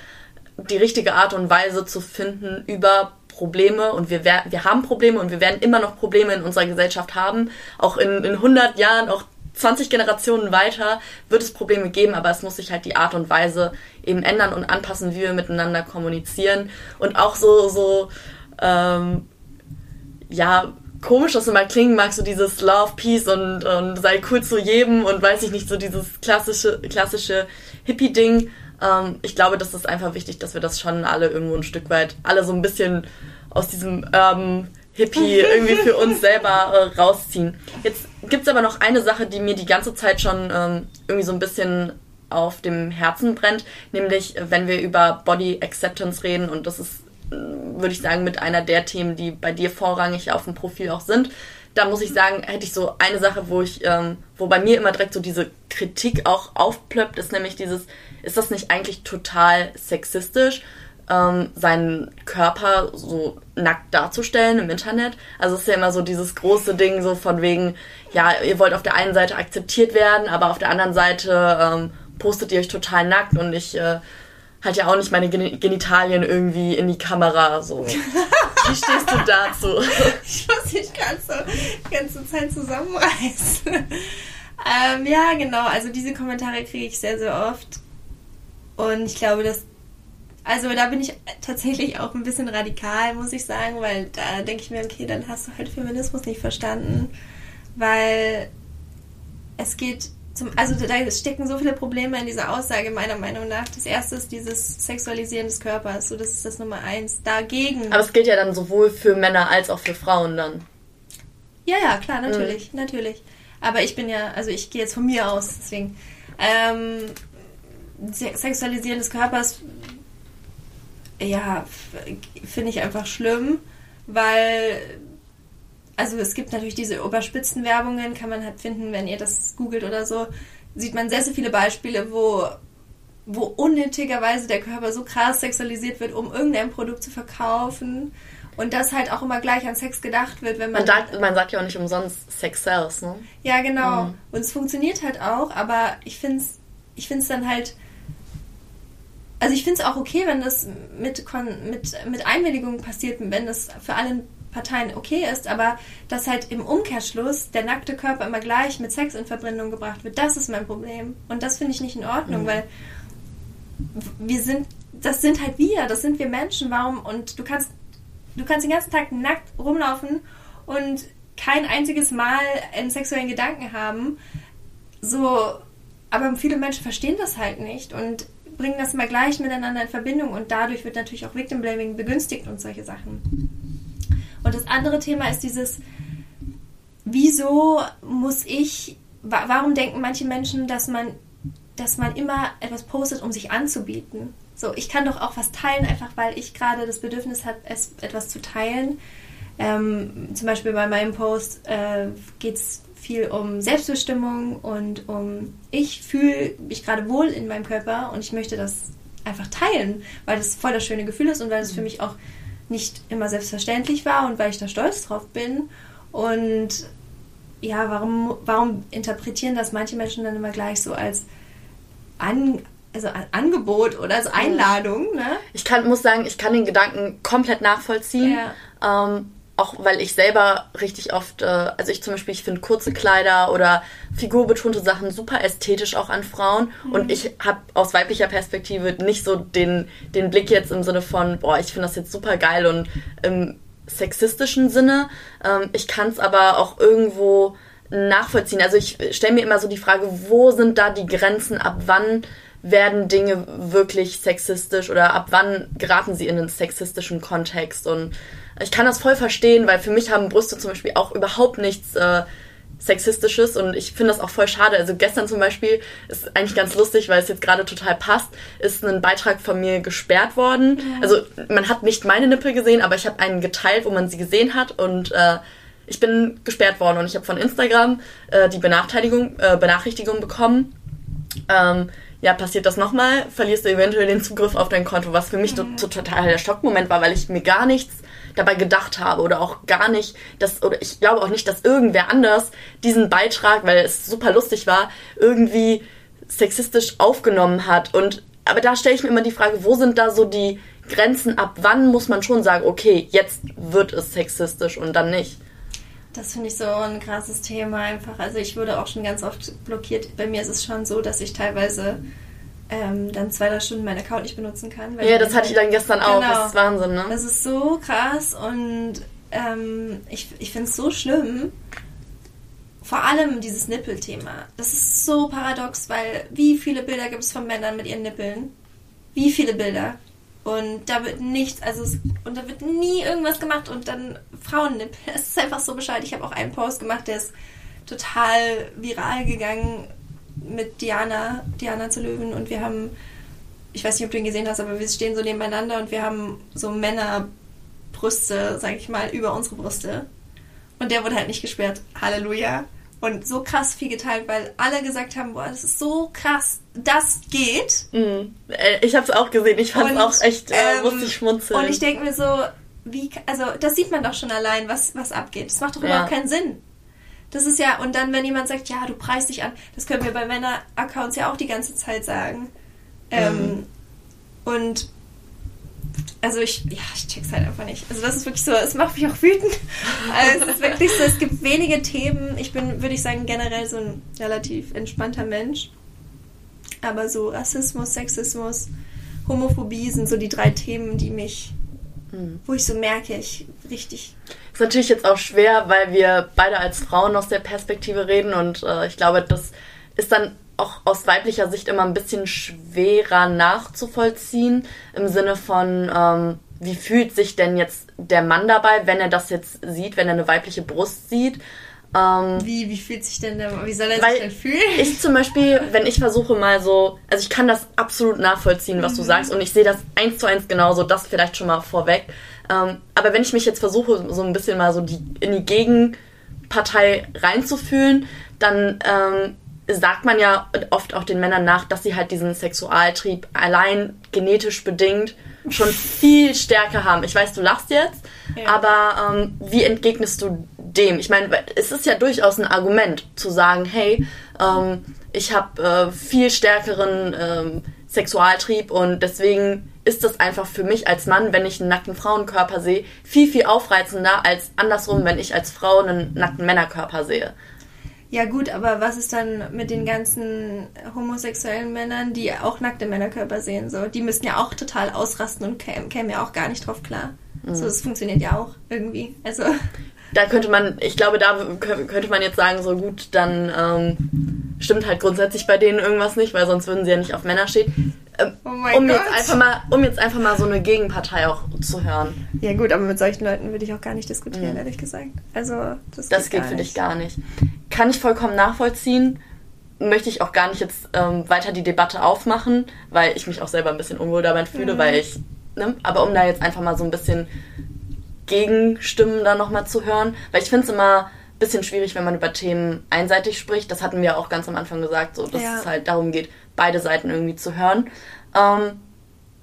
die richtige Art und Weise zu finden über Probleme und wir, wir haben Probleme und wir werden immer noch Probleme in unserer Gesellschaft haben. Auch in, in 100 Jahren, auch 20 Generationen weiter wird es Probleme geben, aber es muss sich halt die Art und Weise eben ändern und anpassen, wie wir miteinander kommunizieren. Und auch so, so, ähm, ja, komisch das immer klingen mag, so dieses Love, Peace und, und sei cool zu jedem und weiß ich nicht, so dieses klassische, klassische Hippie-Ding. Ähm, ich glaube, das ist einfach wichtig, dass wir das schon alle irgendwo ein Stück weit, alle so ein bisschen aus diesem ähm, Hippie irgendwie für uns selber äh, rausziehen. Jetzt gibt es aber noch eine Sache, die mir die ganze Zeit schon ähm, irgendwie so ein bisschen auf dem Herzen brennt, nämlich wenn wir über Body Acceptance reden und das ist, äh, würde ich sagen, mit einer der Themen, die bei dir vorrangig auf dem Profil auch sind da muss ich sagen, hätte ich so eine Sache, wo ich, ähm, wo bei mir immer direkt so diese Kritik auch aufplöppt, ist nämlich dieses, ist das nicht eigentlich total sexistisch, ähm, seinen Körper so nackt darzustellen im Internet? Also es ist ja immer so dieses große Ding, so von wegen, ja, ihr wollt auf der einen Seite akzeptiert werden, aber auf der anderen Seite ähm, postet ihr euch total nackt und ich äh, halt ja auch nicht meine Genitalien irgendwie in die Kamera so. Wie stehst du dazu? Ich muss mich gerade so die ganze Zeit zusammenreißen. ähm, ja, genau. Also diese Kommentare kriege ich sehr, sehr oft. Und ich glaube, dass. Also da bin ich tatsächlich auch ein bisschen radikal, muss ich sagen, weil da denke ich mir, okay, dann hast du halt Feminismus nicht verstanden. Weil es geht zum, also da stecken so viele Probleme in dieser Aussage, meiner Meinung nach. Das erste ist dieses Sexualisieren des Körpers. So, das ist das Nummer eins. Dagegen. Aber es gilt ja dann sowohl für Männer als auch für Frauen dann. Ja, ja, klar, natürlich, mhm. natürlich. Aber ich bin ja, also ich gehe jetzt von mir aus, deswegen. Ähm, Sexualisieren des Körpers, ja, finde ich einfach schlimm, weil also es gibt natürlich diese überspitzten Werbungen, kann man halt finden, wenn ihr das googelt oder so, sieht man sehr, sehr viele Beispiele, wo, wo unnötigerweise der Körper so krass sexualisiert wird, um irgendein Produkt zu verkaufen. Und das halt auch immer gleich an Sex gedacht wird, wenn man. Man sagt, man sagt ja auch nicht umsonst Sex sells, ne? Ja, genau. Mhm. Und es funktioniert halt auch, aber ich finde es ich find's dann halt. Also ich finde es auch okay, wenn das mit, mit, mit Einwilligung passiert, wenn das für alle Parteien okay ist, aber dass halt im Umkehrschluss der nackte Körper immer gleich mit Sex in Verbindung gebracht wird, das ist mein Problem. Und das finde ich nicht in Ordnung, mhm. weil wir sind, das sind halt wir, das sind wir Menschen. Warum? Und du kannst, du kannst den ganzen Tag nackt rumlaufen und kein einziges Mal einen sexuellen Gedanken haben. So, aber viele Menschen verstehen das halt nicht und bringen das immer gleich miteinander in Verbindung und dadurch wird natürlich auch Victim Blaming begünstigt und solche Sachen. Und das andere Thema ist dieses, wieso muss ich, warum denken manche Menschen, dass man, dass man immer etwas postet, um sich anzubieten? So, ich kann doch auch was teilen, einfach weil ich gerade das Bedürfnis habe, es, etwas zu teilen. Ähm, zum Beispiel bei meinem Post äh, geht es viel um Selbstbestimmung und um, ich fühle mich gerade wohl in meinem Körper und ich möchte das einfach teilen, weil das voll das schöne Gefühl ist und weil es für mich auch nicht immer selbstverständlich war und weil ich da stolz drauf bin. Und ja, warum, warum interpretieren das manche Menschen dann immer gleich so als an, also Angebot oder so Einladung, ne? Ich kann, muss sagen, ich kann den Gedanken komplett nachvollziehen. Ja. Ähm, auch weil ich selber richtig oft, äh, also ich zum Beispiel, ich finde kurze Kleider oder figurbetonte Sachen super ästhetisch auch an Frauen. Mhm. Und ich habe aus weiblicher Perspektive nicht so den, den Blick jetzt im Sinne von, boah, ich finde das jetzt super geil und im sexistischen Sinne. Ähm, ich kann es aber auch irgendwo nachvollziehen. Also ich stelle mir immer so die Frage, wo sind da die Grenzen, ab wann werden Dinge wirklich sexistisch oder ab wann geraten sie in einen sexistischen Kontext und ich kann das voll verstehen, weil für mich haben Brüste zum Beispiel auch überhaupt nichts äh, Sexistisches und ich finde das auch voll schade. Also gestern zum Beispiel ist eigentlich ganz lustig, weil es jetzt gerade total passt, ist ein Beitrag von mir gesperrt worden. Ja. Also man hat nicht meine Nippel gesehen, aber ich habe einen geteilt, wo man sie gesehen hat und äh, ich bin gesperrt worden und ich habe von Instagram äh, die Benachteiligung, äh, Benachrichtigung bekommen. Ähm, ja, passiert das nochmal, verlierst du eventuell den Zugriff auf dein Konto, was für mich mhm. total der Schockmoment war, weil ich mir gar nichts dabei gedacht habe oder auch gar nicht, dass, oder ich glaube auch nicht, dass irgendwer anders diesen Beitrag, weil es super lustig war, irgendwie sexistisch aufgenommen hat. Und aber da stelle ich mir immer die Frage, wo sind da so die Grenzen, ab wann muss man schon sagen, okay, jetzt wird es sexistisch und dann nicht. Das finde ich so ein krasses Thema einfach. Also ich wurde auch schon ganz oft blockiert. Bei mir ist es schon so, dass ich teilweise ähm, dann zwei, drei Stunden meinen Account nicht benutzen kann. ja, das hatte ich dann gestern auch. Genau. Das ist Wahnsinn, ne? Das ist so krass und ähm, ich, ich finde es so schlimm. Vor allem dieses Nippelthema. Das ist so paradox, weil wie viele Bilder gibt es von Männern mit ihren Nippeln? Wie viele Bilder? Und da wird nichts, also es, und da wird nie irgendwas gemacht und dann Frauennippel. Es ist einfach so bescheid. Ich habe auch einen Post gemacht, der ist total viral gegangen mit Diana, Diana zu Löwen und wir haben, ich weiß nicht, ob du ihn gesehen hast, aber wir stehen so nebeneinander und wir haben so Männerbrüste, sag ich mal, über unsere Brüste. Und der wurde halt nicht gesperrt. Halleluja. Und so krass viel geteilt, weil alle gesagt haben, boah, das ist so krass, das geht. Mhm. Ich habe es auch gesehen, ich fand es auch echt, äh, ähm, musste ich schmunzeln. Und ich denke mir so, wie, also das sieht man doch schon allein, was, was abgeht. Das macht doch ja. überhaupt keinen Sinn. Das ist ja, und dann, wenn jemand sagt, ja, du preist dich an, das können wir bei Männer-Accounts ja auch die ganze Zeit sagen. Ähm, mhm. Und also ich, ja, ich check's halt einfach nicht. Also das ist wirklich so, es macht mich auch wütend. Also es ist wirklich so, es gibt wenige Themen. Ich bin, würde ich sagen, generell so ein relativ entspannter Mensch. Aber so Rassismus, Sexismus, Homophobie sind so die drei Themen, die mich, mhm. wo ich so merke, ich richtig ist natürlich jetzt auch schwer, weil wir beide als Frauen aus der Perspektive reden und äh, ich glaube, das ist dann auch aus weiblicher Sicht immer ein bisschen schwerer nachzuvollziehen im Sinne von, ähm, wie fühlt sich denn jetzt der Mann dabei, wenn er das jetzt sieht, wenn er eine weibliche Brust sieht. Ähm, wie, wie fühlt sich denn der, wie soll er sich denn fühlen? Ich zum Beispiel, wenn ich versuche mal so, also ich kann das absolut nachvollziehen, was mhm. du sagst und ich sehe das eins zu eins genauso, das vielleicht schon mal vorweg. Ähm, aber wenn ich mich jetzt versuche, so ein bisschen mal so die, in die Gegenpartei reinzufühlen, dann ähm, sagt man ja oft auch den Männern nach, dass sie halt diesen Sexualtrieb allein genetisch bedingt schon viel stärker haben. Ich weiß, du lachst jetzt, ja. aber ähm, wie entgegnest du dem? Ich meine, es ist ja durchaus ein Argument zu sagen, hey, ähm, ich habe äh, viel stärkeren ähm, Sexualtrieb und deswegen ist das einfach für mich als Mann, wenn ich einen nackten Frauenkörper sehe, viel, viel aufreizender als andersrum, wenn ich als Frau einen nackten Männerkörper sehe. Ja gut, aber was ist dann mit den ganzen homosexuellen Männern, die auch nackte Männerkörper sehen? So, die müssten ja auch total ausrasten und kämen, ja auch gar nicht drauf klar. Mhm. So, das funktioniert ja auch irgendwie. Also da könnte man, ich glaube, da könnte man jetzt sagen, so gut, dann ähm, stimmt halt grundsätzlich bei denen irgendwas nicht, weil sonst würden sie ja nicht auf Männer stehen. Ähm, oh um, Gott. jetzt einfach mal, um jetzt einfach mal so eine Gegenpartei auch zu hören. Ja gut, aber mit solchen Leuten würde ich auch gar nicht diskutieren, mhm. ehrlich gesagt. Also das, das geht, geht für dich gar nicht. Kann ich vollkommen nachvollziehen. Möchte ich auch gar nicht jetzt ähm, weiter die Debatte aufmachen, weil ich mich auch selber ein bisschen unwohl dabei fühle, mhm. weil ich, ne, aber um da jetzt einfach mal so ein bisschen Gegenstimmen da nochmal zu hören. Weil ich finde es immer ein bisschen schwierig, wenn man über Themen einseitig spricht. Das hatten wir auch ganz am Anfang gesagt, so dass ja. es halt darum geht, beide Seiten irgendwie zu hören. Ähm,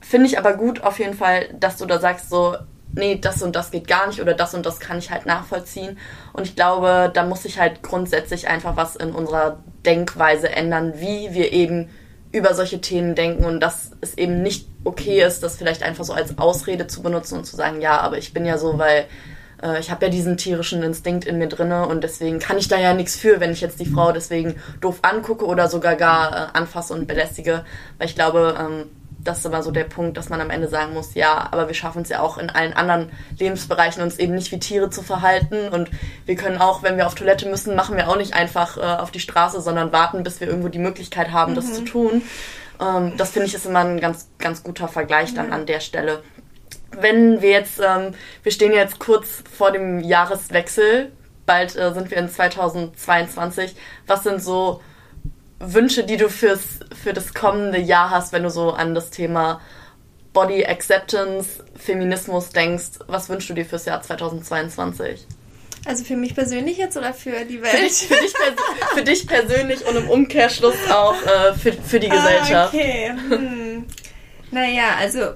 finde ich aber gut auf jeden Fall, dass du da sagst, so, nee, das und das geht gar nicht oder das und das kann ich halt nachvollziehen. Und ich glaube, da muss sich halt grundsätzlich einfach was in unserer Denkweise ändern, wie wir eben über solche Themen denken und dass es eben nicht okay ist, das vielleicht einfach so als Ausrede zu benutzen und zu sagen, ja, aber ich bin ja so, weil äh, ich habe ja diesen tierischen Instinkt in mir drinne und deswegen kann ich da ja nichts für, wenn ich jetzt die Frau deswegen doof angucke oder sogar gar äh, anfasse und belästige, weil ich glaube, ähm, das ist immer so der Punkt, dass man am Ende sagen muss, ja, aber wir schaffen es ja auch in allen anderen Lebensbereichen, uns eben nicht wie Tiere zu verhalten. Und wir können auch, wenn wir auf Toilette müssen, machen wir auch nicht einfach äh, auf die Straße, sondern warten, bis wir irgendwo die Möglichkeit haben, mhm. das zu tun. Ähm, das finde ich ist immer ein ganz, ganz guter Vergleich dann mhm. an der Stelle. Wenn wir jetzt, ähm, wir stehen jetzt kurz vor dem Jahreswechsel, bald äh, sind wir in 2022. Was sind so Wünsche, die du fürs, für das kommende Jahr hast, wenn du so an das Thema Body Acceptance, Feminismus denkst? Was wünschst du dir fürs Jahr 2022? Also für mich persönlich jetzt oder für die Welt? Für dich, für dich, für dich persönlich und im Umkehrschluss auch äh, für, für die Gesellschaft. Ah, okay. Hm. Naja, also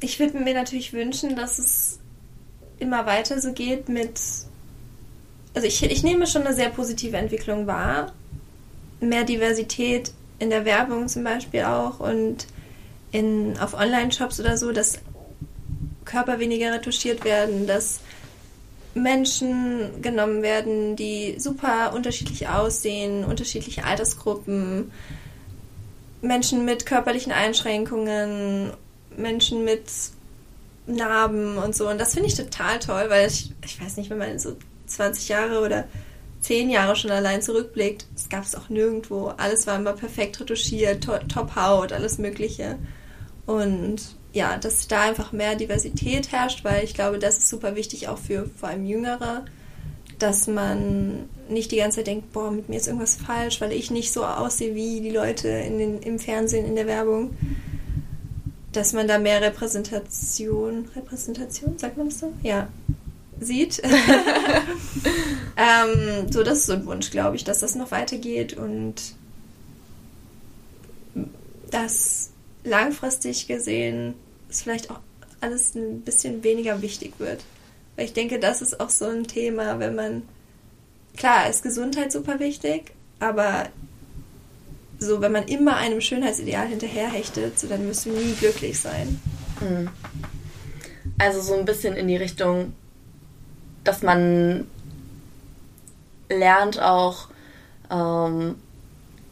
ich würde mir natürlich wünschen, dass es immer weiter so geht mit. Also ich, ich nehme schon eine sehr positive Entwicklung wahr mehr Diversität in der Werbung zum Beispiel auch und in, auf Online-Shops oder so, dass Körper weniger retuschiert werden, dass Menschen genommen werden, die super unterschiedlich aussehen, unterschiedliche Altersgruppen, Menschen mit körperlichen Einschränkungen, Menschen mit Narben und so. Und das finde ich total toll, weil ich, ich weiß nicht, wenn man so 20 Jahre oder zehn Jahre schon allein zurückblickt, es gab es auch nirgendwo. Alles war immer perfekt retuschiert, to Top-Haut, alles Mögliche. Und ja, dass da einfach mehr Diversität herrscht, weil ich glaube, das ist super wichtig auch für vor allem Jüngere, dass man nicht die ganze Zeit denkt, boah, mit mir ist irgendwas falsch, weil ich nicht so aussehe wie die Leute in den, im Fernsehen, in der Werbung. Dass man da mehr Repräsentation, Repräsentation, sagt man das so? Ja, sieht. ähm, so, das ist so ein Wunsch, glaube ich, dass das noch weitergeht und dass langfristig gesehen es vielleicht auch alles ein bisschen weniger wichtig wird. Weil ich denke, das ist auch so ein Thema, wenn man, klar, ist Gesundheit super wichtig, aber so, wenn man immer einem Schönheitsideal hinterherhechtet, so, dann wirst du nie glücklich sein. Hm. Also so ein bisschen in die Richtung, dass man lernt auch, ähm,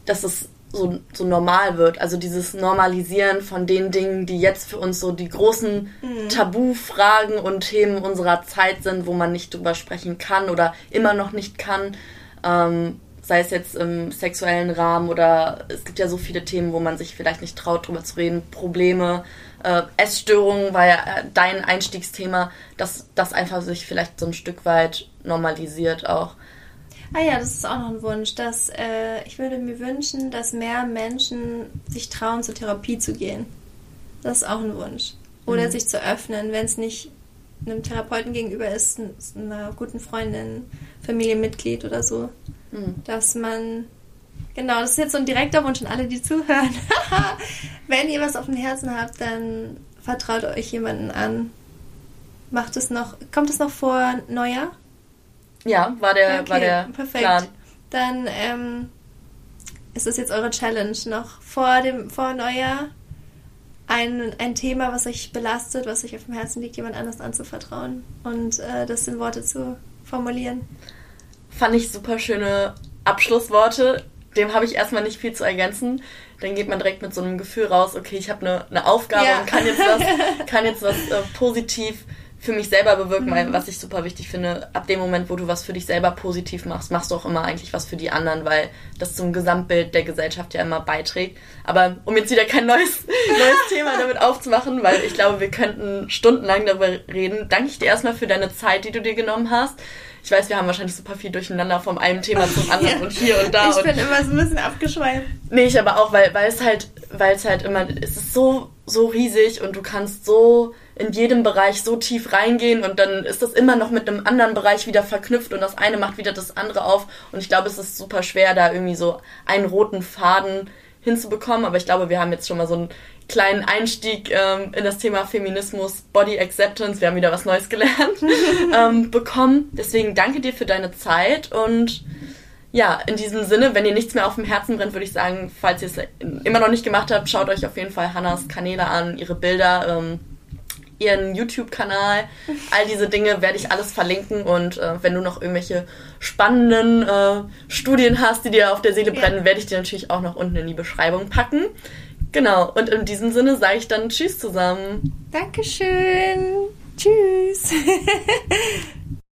dass es so, so normal wird. Also dieses Normalisieren von den Dingen, die jetzt für uns so die großen mhm. Tabufragen und Themen unserer Zeit sind, wo man nicht drüber sprechen kann oder immer noch nicht kann. Ähm, sei es jetzt im sexuellen Rahmen oder es gibt ja so viele Themen, wo man sich vielleicht nicht traut, drüber zu reden. Probleme, äh, Essstörungen war ja äh, dein Einstiegsthema, dass das einfach sich vielleicht so ein Stück weit normalisiert auch. Ah ja, das ist auch noch ein Wunsch, dass äh, ich würde mir wünschen, dass mehr Menschen sich trauen, zur Therapie zu gehen. Das ist auch ein Wunsch. Oder mhm. sich zu öffnen, wenn es nicht einem Therapeuten gegenüber ist, einer guten Freundin, Familienmitglied oder so. Mhm. Dass man Genau, das ist jetzt so ein direkter Wunsch an alle, die zuhören. Wenn ihr was auf dem Herzen habt, dann vertraut euch jemanden an. Macht es noch, kommt es noch vor Neujahr? Ja, war der, okay, war der perfekt. Plan. Dann ähm, ist es jetzt eure Challenge noch vor dem vor Neujahr ein, ein Thema, was euch belastet, was euch auf dem Herzen liegt, jemand anders anzuvertrauen und äh, das in Worte zu formulieren. Fand ich super schöne Abschlussworte dem habe ich erstmal nicht viel zu ergänzen. Dann geht man direkt mit so einem Gefühl raus, okay, ich habe eine, eine Aufgabe ja. und kann jetzt was, kann jetzt was äh, positiv für mich selber bewirken, mhm. was ich super wichtig finde. Ab dem Moment, wo du was für dich selber positiv machst, machst du auch immer eigentlich was für die anderen, weil das zum Gesamtbild der Gesellschaft ja immer beiträgt. Aber um jetzt wieder kein neues, neues Thema damit aufzumachen, weil ich glaube, wir könnten stundenlang darüber reden, danke ich dir erstmal für deine Zeit, die du dir genommen hast. Ich weiß, wir haben wahrscheinlich super viel durcheinander vom einen Thema zum anderen ja. und hier und da. Ich bin immer so ein bisschen abgeschweift. Nee, ich aber auch, weil, weil es halt, weil es halt immer, es ist so, so riesig und du kannst so in jedem Bereich so tief reingehen und dann ist das immer noch mit einem anderen Bereich wieder verknüpft und das eine macht wieder das andere auf und ich glaube, es ist super schwer, da irgendwie so einen roten Faden hinzubekommen, aber ich glaube, wir haben jetzt schon mal so einen kleinen Einstieg ähm, in das Thema Feminismus, Body Acceptance, wir haben wieder was Neues gelernt, ähm, bekommen. Deswegen danke dir für deine Zeit und Ja, in diesem Sinne, wenn ihr nichts mehr auf dem Herzen brennt, würde ich sagen, falls ihr es immer noch nicht gemacht habt, schaut euch auf jeden Fall Hannas Kanäle an, ihre Bilder, ähm, ihren YouTube-Kanal. All diese Dinge werde ich alles verlinken und äh, wenn du noch irgendwelche spannenden äh, Studien hast, die dir auf der Seele brennen, ja. werde ich dir natürlich auch noch unten in die Beschreibung packen. Genau, und in diesem Sinne sage ich dann Tschüss zusammen. Dankeschön. Tschüss.